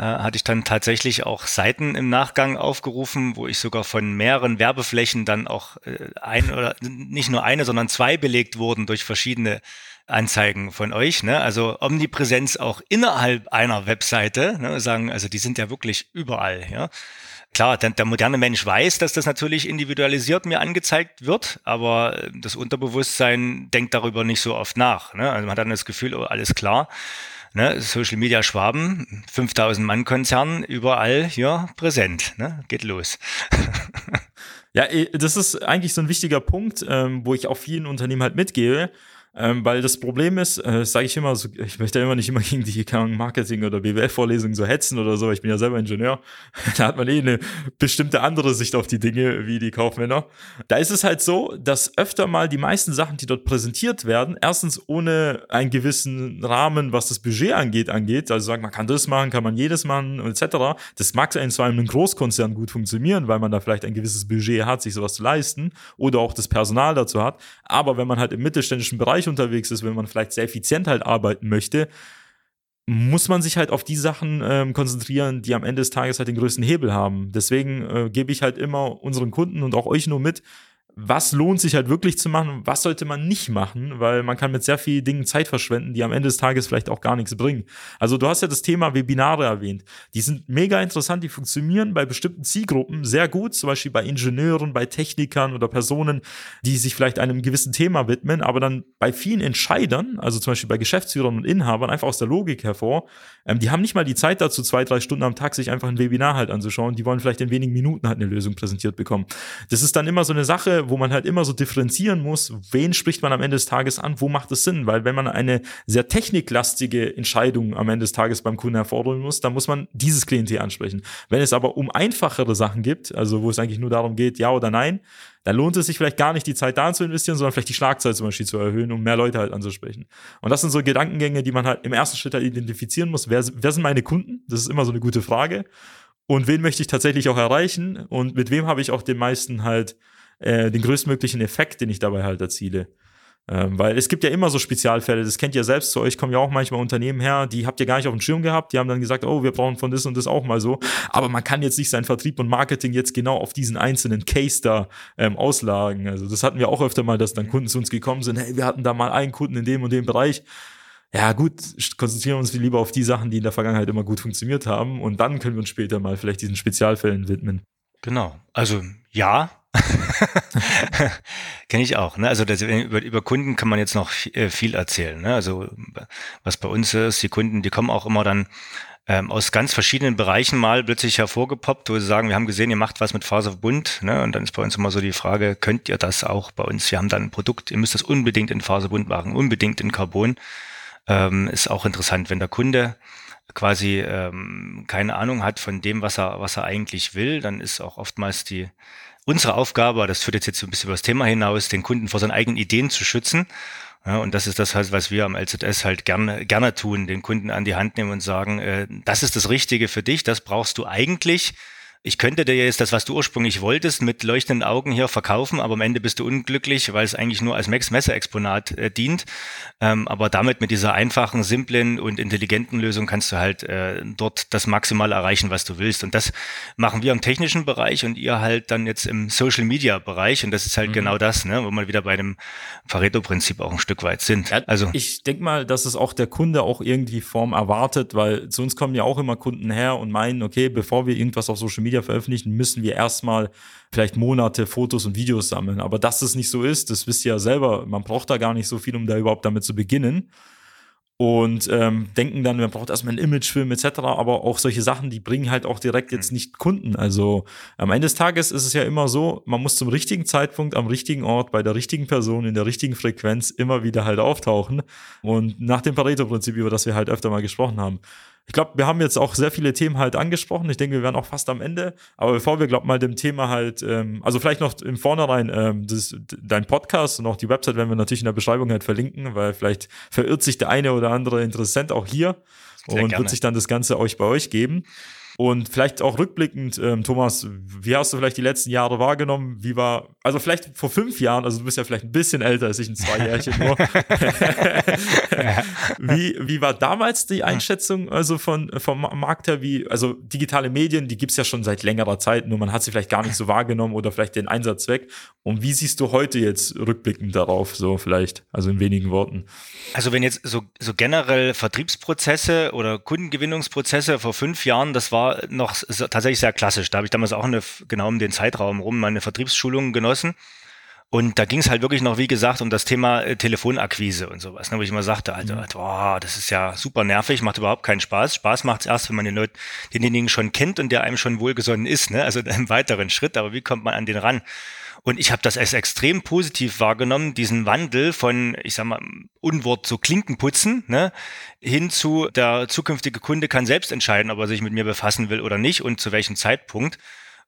äh, hatte ich dann tatsächlich auch Seiten im Nachgang aufgerufen, wo ich sogar von mehreren Werbeflächen dann auch äh, ein oder nicht nur eine, sondern zwei belegt wurden durch verschiedene Anzeigen von euch. Ne? Also Omnipräsenz auch innerhalb einer Webseite. Ne? Sagen, also die sind ja wirklich überall. Ja? Klar, der, der, moderne Mensch weiß, dass das natürlich individualisiert mir angezeigt wird, aber das Unterbewusstsein denkt darüber nicht so oft nach. Ne? Also man hat dann das Gefühl, oh, alles klar ne, Social Media Schwaben, 5000 Mann Konzern, überall hier präsent, ne, geht los. ja, das ist eigentlich so ein wichtiger Punkt, ähm, wo ich auch vielen Unternehmen halt mitgehe. Ähm, weil das Problem ist, äh, sage ich immer, so, ich möchte immer nicht immer gegen die Marketing- oder BWL-Vorlesungen so hetzen oder so, ich bin ja selber Ingenieur. da hat man eh eine bestimmte andere Sicht auf die Dinge wie die Kaufmänner. Da ist es halt so, dass öfter mal die meisten Sachen, die dort präsentiert werden, erstens ohne einen gewissen Rahmen, was das Budget angeht, angeht. Also sagen, man kann das machen, kann man jedes machen, etc. Das mag in zwar in einem Großkonzern gut funktionieren, weil man da vielleicht ein gewisses Budget hat, sich sowas zu leisten oder auch das Personal dazu hat. Aber wenn man halt im mittelständischen Bereich Bereich unterwegs ist, wenn man vielleicht sehr effizient halt arbeiten möchte, muss man sich halt auf die Sachen ähm, konzentrieren, die am Ende des Tages halt den größten Hebel haben. Deswegen äh, gebe ich halt immer unseren Kunden und auch euch nur mit, was lohnt sich halt wirklich zu machen und was sollte man nicht machen, weil man kann mit sehr vielen Dingen Zeit verschwenden, die am Ende des Tages vielleicht auch gar nichts bringen. Also du hast ja das Thema Webinare erwähnt. Die sind mega interessant, die funktionieren bei bestimmten Zielgruppen sehr gut, zum Beispiel bei Ingenieuren, bei Technikern oder Personen, die sich vielleicht einem gewissen Thema widmen, aber dann bei vielen Entscheidern, also zum Beispiel bei Geschäftsführern und Inhabern, einfach aus der Logik hervor, ähm, die haben nicht mal die Zeit dazu, zwei, drei Stunden am Tag sich einfach ein Webinar halt anzuschauen. Die wollen vielleicht in wenigen Minuten halt eine Lösung präsentiert bekommen. Das ist dann immer so eine Sache, wo man halt immer so differenzieren muss, wen spricht man am Ende des Tages an, wo macht es Sinn? Weil wenn man eine sehr techniklastige Entscheidung am Ende des Tages beim Kunden hervordern muss, dann muss man dieses Klientel ansprechen. Wenn es aber um einfachere Sachen gibt, also wo es eigentlich nur darum geht, ja oder nein, dann lohnt es sich vielleicht gar nicht, die Zeit da zu investieren, sondern vielleicht die Schlagzeit zum Beispiel zu erhöhen, um mehr Leute halt anzusprechen. Und das sind so Gedankengänge, die man halt im ersten Schritt halt identifizieren muss. Wer, wer sind meine Kunden? Das ist immer so eine gute Frage. Und wen möchte ich tatsächlich auch erreichen? Und mit wem habe ich auch den meisten halt äh, den größtmöglichen Effekt, den ich dabei halt erziele. Ähm, weil es gibt ja immer so Spezialfälle, das kennt ihr selbst, zu euch kommen ja auch manchmal Unternehmen her, die habt ihr gar nicht auf dem Schirm gehabt, die haben dann gesagt, oh, wir brauchen von das und das auch mal so. Aber man kann jetzt nicht sein Vertrieb und Marketing jetzt genau auf diesen einzelnen Case da ähm, auslagen. Also das hatten wir auch öfter mal, dass dann Kunden zu uns gekommen sind, hey, wir hatten da mal einen Kunden in dem und dem Bereich. Ja, gut, konzentrieren wir uns lieber auf die Sachen, die in der Vergangenheit immer gut funktioniert haben und dann können wir uns später mal vielleicht diesen Spezialfällen widmen. Genau. Also ja, Kenne ich auch. Ne? Also das, über, über Kunden kann man jetzt noch äh, viel erzählen. Ne? Also was bei uns ist, die Kunden, die kommen auch immer dann ähm, aus ganz verschiedenen Bereichen mal plötzlich hervorgepoppt, wo sie sagen, wir haben gesehen, ihr macht was mit Faserbunt. Ne? Und dann ist bei uns immer so die Frage, könnt ihr das auch bei uns? Wir haben dann ein Produkt, ihr müsst das unbedingt in Faserbunt machen, unbedingt in Carbon. Ähm, ist auch interessant, wenn der Kunde quasi ähm, keine Ahnung hat von dem, was er, was er eigentlich will, dann ist auch oftmals die unsere Aufgabe, das führt jetzt, jetzt so ein bisschen über das Thema hinaus, den Kunden vor seinen eigenen Ideen zu schützen. Ja, und das ist das was wir am LZS halt gerne, gerne tun, den Kunden an die Hand nehmen und sagen, äh, das ist das Richtige für dich, das brauchst du eigentlich ich könnte dir jetzt das, was du ursprünglich wolltest, mit leuchtenden Augen hier verkaufen, aber am Ende bist du unglücklich, weil es eigentlich nur als Max-Messer-Exponat äh, dient. Ähm, aber damit mit dieser einfachen, simplen und intelligenten Lösung kannst du halt äh, dort das Maximal erreichen, was du willst. Und das machen wir im technischen Bereich und ihr halt dann jetzt im Social-Media-Bereich. Und das ist halt mhm. genau das, ne, wo wir wieder bei dem Pareto-Prinzip auch ein Stück weit sind. Ja, also ich denke mal, dass es auch der Kunde auch irgendwie Form erwartet, weil zu uns kommen ja auch immer Kunden her und meinen, okay, bevor wir irgendwas auf Social Media Media veröffentlichen, müssen wir erstmal vielleicht Monate Fotos und Videos sammeln. Aber dass es nicht so ist, das wisst ihr ja selber, man braucht da gar nicht so viel, um da überhaupt damit zu beginnen. Und ähm, denken dann, man braucht erstmal einen Imagefilm etc. Aber auch solche Sachen, die bringen halt auch direkt jetzt mhm. nicht Kunden. Also am Ende des Tages ist es ja immer so, man muss zum richtigen Zeitpunkt, am richtigen Ort, bei der richtigen Person, in der richtigen Frequenz immer wieder halt auftauchen. Und nach dem Pareto-Prinzip, über das wir halt öfter mal gesprochen haben ich glaube, wir haben jetzt auch sehr viele Themen halt angesprochen. Ich denke, wir werden auch fast am Ende. Aber bevor wir, glaube mal dem Thema halt, ähm, also vielleicht noch im Vornherein, ähm, das, dein Podcast und auch die Website werden wir natürlich in der Beschreibung halt verlinken, weil vielleicht verirrt sich der eine oder andere Interessent auch hier sehr und gerne. wird sich dann das Ganze euch bei euch geben. Und vielleicht auch rückblickend, ähm, Thomas, wie hast du vielleicht die letzten Jahre wahrgenommen? Wie war, also vielleicht vor fünf Jahren, also du bist ja vielleicht ein bisschen älter als ich, ein zwei Jährchen nur. wie, wie war damals die Einschätzung also von, vom Markt her? Wie, also digitale Medien, die gibt's ja schon seit längerer Zeit, nur man hat sie vielleicht gar nicht so wahrgenommen oder vielleicht den Einsatzzweck. Und wie siehst du heute jetzt rückblickend darauf, so vielleicht, also in wenigen Worten? Also wenn jetzt so, so generell Vertriebsprozesse oder Kundengewinnungsprozesse vor fünf Jahren, das war noch tatsächlich sehr klassisch. Da habe ich damals auch eine, genau um den Zeitraum rum meine Vertriebsschulungen genossen. Und da ging es halt wirklich noch, wie gesagt, um das Thema äh, Telefonakquise und sowas, ne, wo ich immer sagte, Alter, mhm. boah, das ist ja super nervig, macht überhaupt keinen Spaß. Spaß macht es erst, wenn man den Leuten, denjenigen schon kennt und der einem schon wohlgesonnen ist, ne? also im weiteren Schritt. Aber wie kommt man an den ran? Und ich habe das als extrem positiv wahrgenommen, diesen Wandel von, ich sag mal, Unwort so Klinkenputzen, ne, hin zu der zukünftige Kunde kann selbst entscheiden, ob er sich mit mir befassen will oder nicht und zu welchem Zeitpunkt.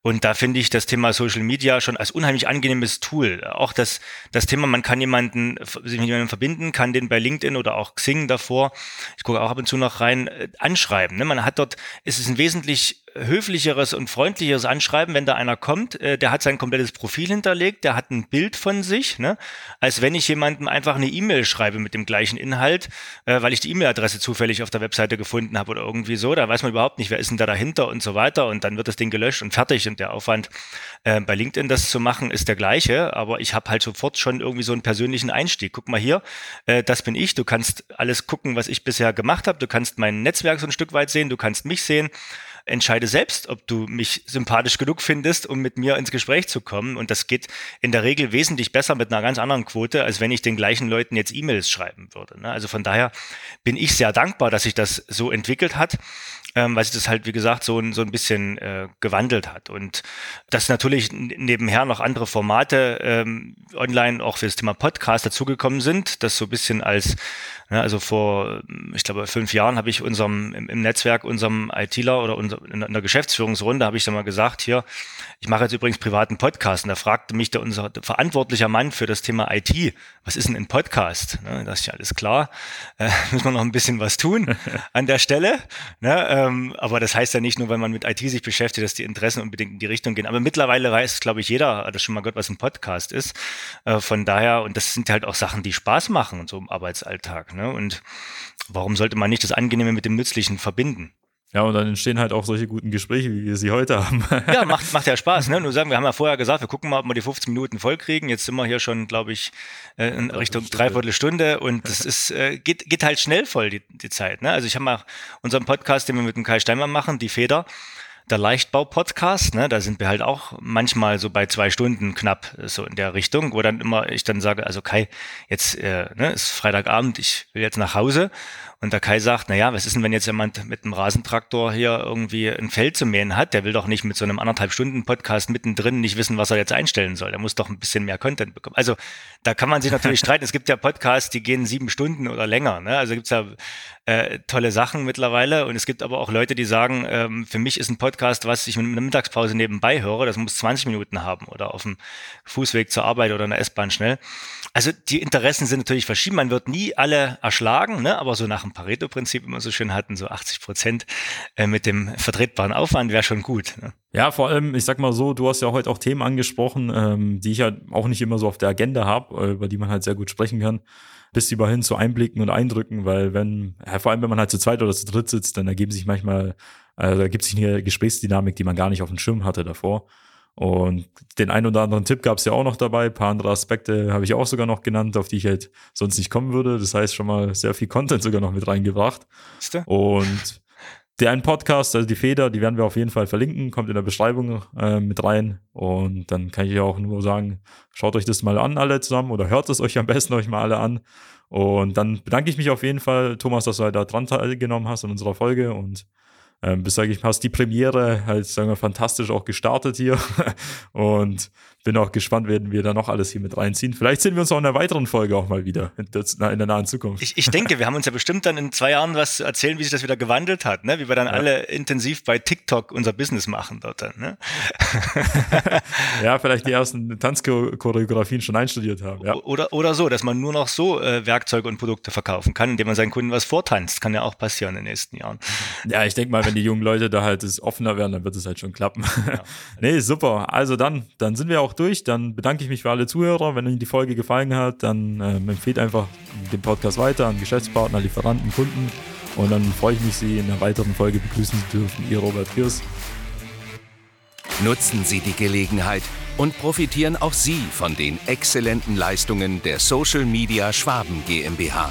Und da finde ich das Thema Social Media schon als unheimlich angenehmes Tool. Auch das, das Thema, man kann jemanden, sich mit jemandem verbinden, kann den bei LinkedIn oder auch Xing davor, ich gucke auch ab und zu noch rein, äh, anschreiben. Ne? Man hat dort, es ist ein wesentlich höflicheres und freundlicheres Anschreiben, wenn da einer kommt, äh, der hat sein komplettes Profil hinterlegt, der hat ein Bild von sich, ne? als wenn ich jemandem einfach eine E-Mail schreibe mit dem gleichen Inhalt, äh, weil ich die E-Mail-Adresse zufällig auf der Webseite gefunden habe oder irgendwie so. Da weiß man überhaupt nicht, wer ist denn da dahinter und so weiter. Und dann wird das Ding gelöscht und fertig. Und der Aufwand äh, bei LinkedIn das zu machen, ist der gleiche. Aber ich habe halt sofort schon irgendwie so einen persönlichen Einstieg. Guck mal hier, äh, das bin ich. Du kannst alles gucken, was ich bisher gemacht habe. Du kannst mein Netzwerk so ein Stück weit sehen. Du kannst mich sehen entscheide selbst, ob du mich sympathisch genug findest, um mit mir ins Gespräch zu kommen. Und das geht in der Regel wesentlich besser mit einer ganz anderen Quote, als wenn ich den gleichen Leuten jetzt E-Mails schreiben würde. Ne? Also von daher bin ich sehr dankbar, dass sich das so entwickelt hat ähm, weil sich das halt, wie gesagt, so, ein so ein bisschen äh, gewandelt hat. Und dass natürlich nebenher noch andere Formate ähm, online auch für das Thema Podcast dazugekommen sind, das so ein bisschen als Ja, also vor, ich glaube, fünf Jahren habe ich unserem im, Netzwerk, unserem ITler oder unser, in der Geschäftsführungsrunde habe ich dann mal gesagt, hier, ich mache jetzt übrigens privaten Podcast. Und da fragte mich der, unser verantwortlicher Mann für das Thema IT, was ist denn ein Podcast? Ne, das ist ja alles klar. Äh, müssen wir noch ein bisschen was tun an der Stelle. Ne, ähm, aber das heißt ja nicht nur, wenn man mit IT sich beschäftigt, dass die Interessen unbedingt in die Richtung gehen. Aber mittlerweile weiß, glaube ich, jeder, hat das schon mal gehört, was ein Podcast ist. Äh, von daher, und das sind halt auch Sachen, die Spaß machen, so im Arbeitsalltag. Ne? Und warum sollte man nicht das Angenehme mit dem Nützlichen verbinden? Ja, und dann entstehen halt auch solche guten Gespräche, wie wir sie heute haben. ja, macht, macht ja Spaß. Ne? Nur sagen, wir haben ja vorher gesagt, wir gucken mal, ob wir die 15 Minuten voll kriegen. Jetzt sind wir hier schon, glaube ich, äh, in Richtung dreiviertel Stunde und es ist, äh, geht, geht halt schnell voll, die, die Zeit. Ne? Also ich habe mal unseren Podcast, den wir mit dem Kai Steinmann machen, die Feder, der Leichtbau-Podcast, ne, da sind wir halt auch manchmal so bei zwei Stunden knapp so in der Richtung, wo dann immer ich dann sage, also Kai, jetzt äh, ne, ist Freitagabend, ich will jetzt nach Hause und der Kai sagt, na ja, was ist denn, wenn jetzt jemand mit einem Rasentraktor hier irgendwie ein Feld zu mähen hat? Der will doch nicht mit so einem anderthalb Stunden Podcast mittendrin nicht wissen, was er jetzt einstellen soll. Der muss doch ein bisschen mehr Content bekommen. Also da kann man sich natürlich streiten. Es gibt ja Podcasts, die gehen sieben Stunden oder länger. Ne? Also gibt's ja äh, tolle Sachen mittlerweile. Und es gibt aber auch Leute, die sagen, ähm, für mich ist ein Podcast, was ich mit einer Mittagspause nebenbei höre, das muss 20 Minuten haben oder auf dem Fußweg zur Arbeit oder in der S-Bahn schnell. Also die Interessen sind natürlich verschieden. Man wird nie alle erschlagen, ne? aber so nach dem Pareto-Prinzip immer so schön hatten, so 80 Prozent äh, mit dem vertretbaren Aufwand wäre schon gut. Ne? Ja, vor allem, ich sag mal so, du hast ja heute auch Themen angesprochen, ähm, die ich ja auch nicht immer so auf der Agenda habe, äh, über die man halt sehr gut sprechen kann bis über hin zu Einblicken und Eindrücken, weil wenn, ja, vor allem wenn man halt zu zweit oder zu dritt sitzt, dann ergeben sich manchmal, also da gibt sich eine Gesprächsdynamik, die man gar nicht auf dem Schirm hatte davor. Und den einen oder anderen Tipp gab es ja auch noch dabei. Ein paar andere Aspekte habe ich auch sogar noch genannt, auf die ich halt sonst nicht kommen würde. Das heißt schon mal sehr viel Content sogar noch mit reingebracht. Und der ein Podcast, also die Feder, die werden wir auf jeden Fall verlinken, kommt in der Beschreibung äh, mit rein. Und dann kann ich auch nur sagen, schaut euch das mal an, alle zusammen, oder hört es euch am besten euch mal alle an. Und dann bedanke ich mich auf jeden Fall, Thomas, dass du halt da dran teilgenommen hast in unserer Folge und ähm, bis, sage ich, hast die Premiere halt, sagen wir, fantastisch auch gestartet hier. und bin auch gespannt, werden wir da noch alles hier mit reinziehen. Vielleicht sehen wir uns auch in einer weiteren Folge auch mal wieder in der, in der nahen Zukunft. Ich, ich denke, wir haben uns ja bestimmt dann in zwei Jahren was zu erzählen, wie sich das wieder gewandelt hat, ne? wie wir dann ja. alle intensiv bei TikTok unser Business machen dort dann. Ne? ja, vielleicht die ersten Tanzchoreografien schon einstudiert haben. Ja. Oder, oder so, dass man nur noch so äh, Werkzeuge und Produkte verkaufen kann, indem man seinen Kunden was vortanzt. Kann ja auch passieren in den nächsten Jahren. Ja, ich denke mal, wenn die jungen Leute da halt offener werden, dann wird es halt schon klappen. Ja. nee, super. Also dann, dann sind wir auch durch. Dann bedanke ich mich für alle Zuhörer. Wenn Ihnen die Folge gefallen hat, dann ähm, empfehlt einfach den Podcast weiter an Geschäftspartner, Lieferanten, Kunden. Und dann freue ich mich, Sie in einer weiteren Folge begrüßen zu dürfen. Ihr Robert Kirs. Nutzen Sie die Gelegenheit und profitieren auch Sie von den exzellenten Leistungen der Social Media Schwaben GmbH.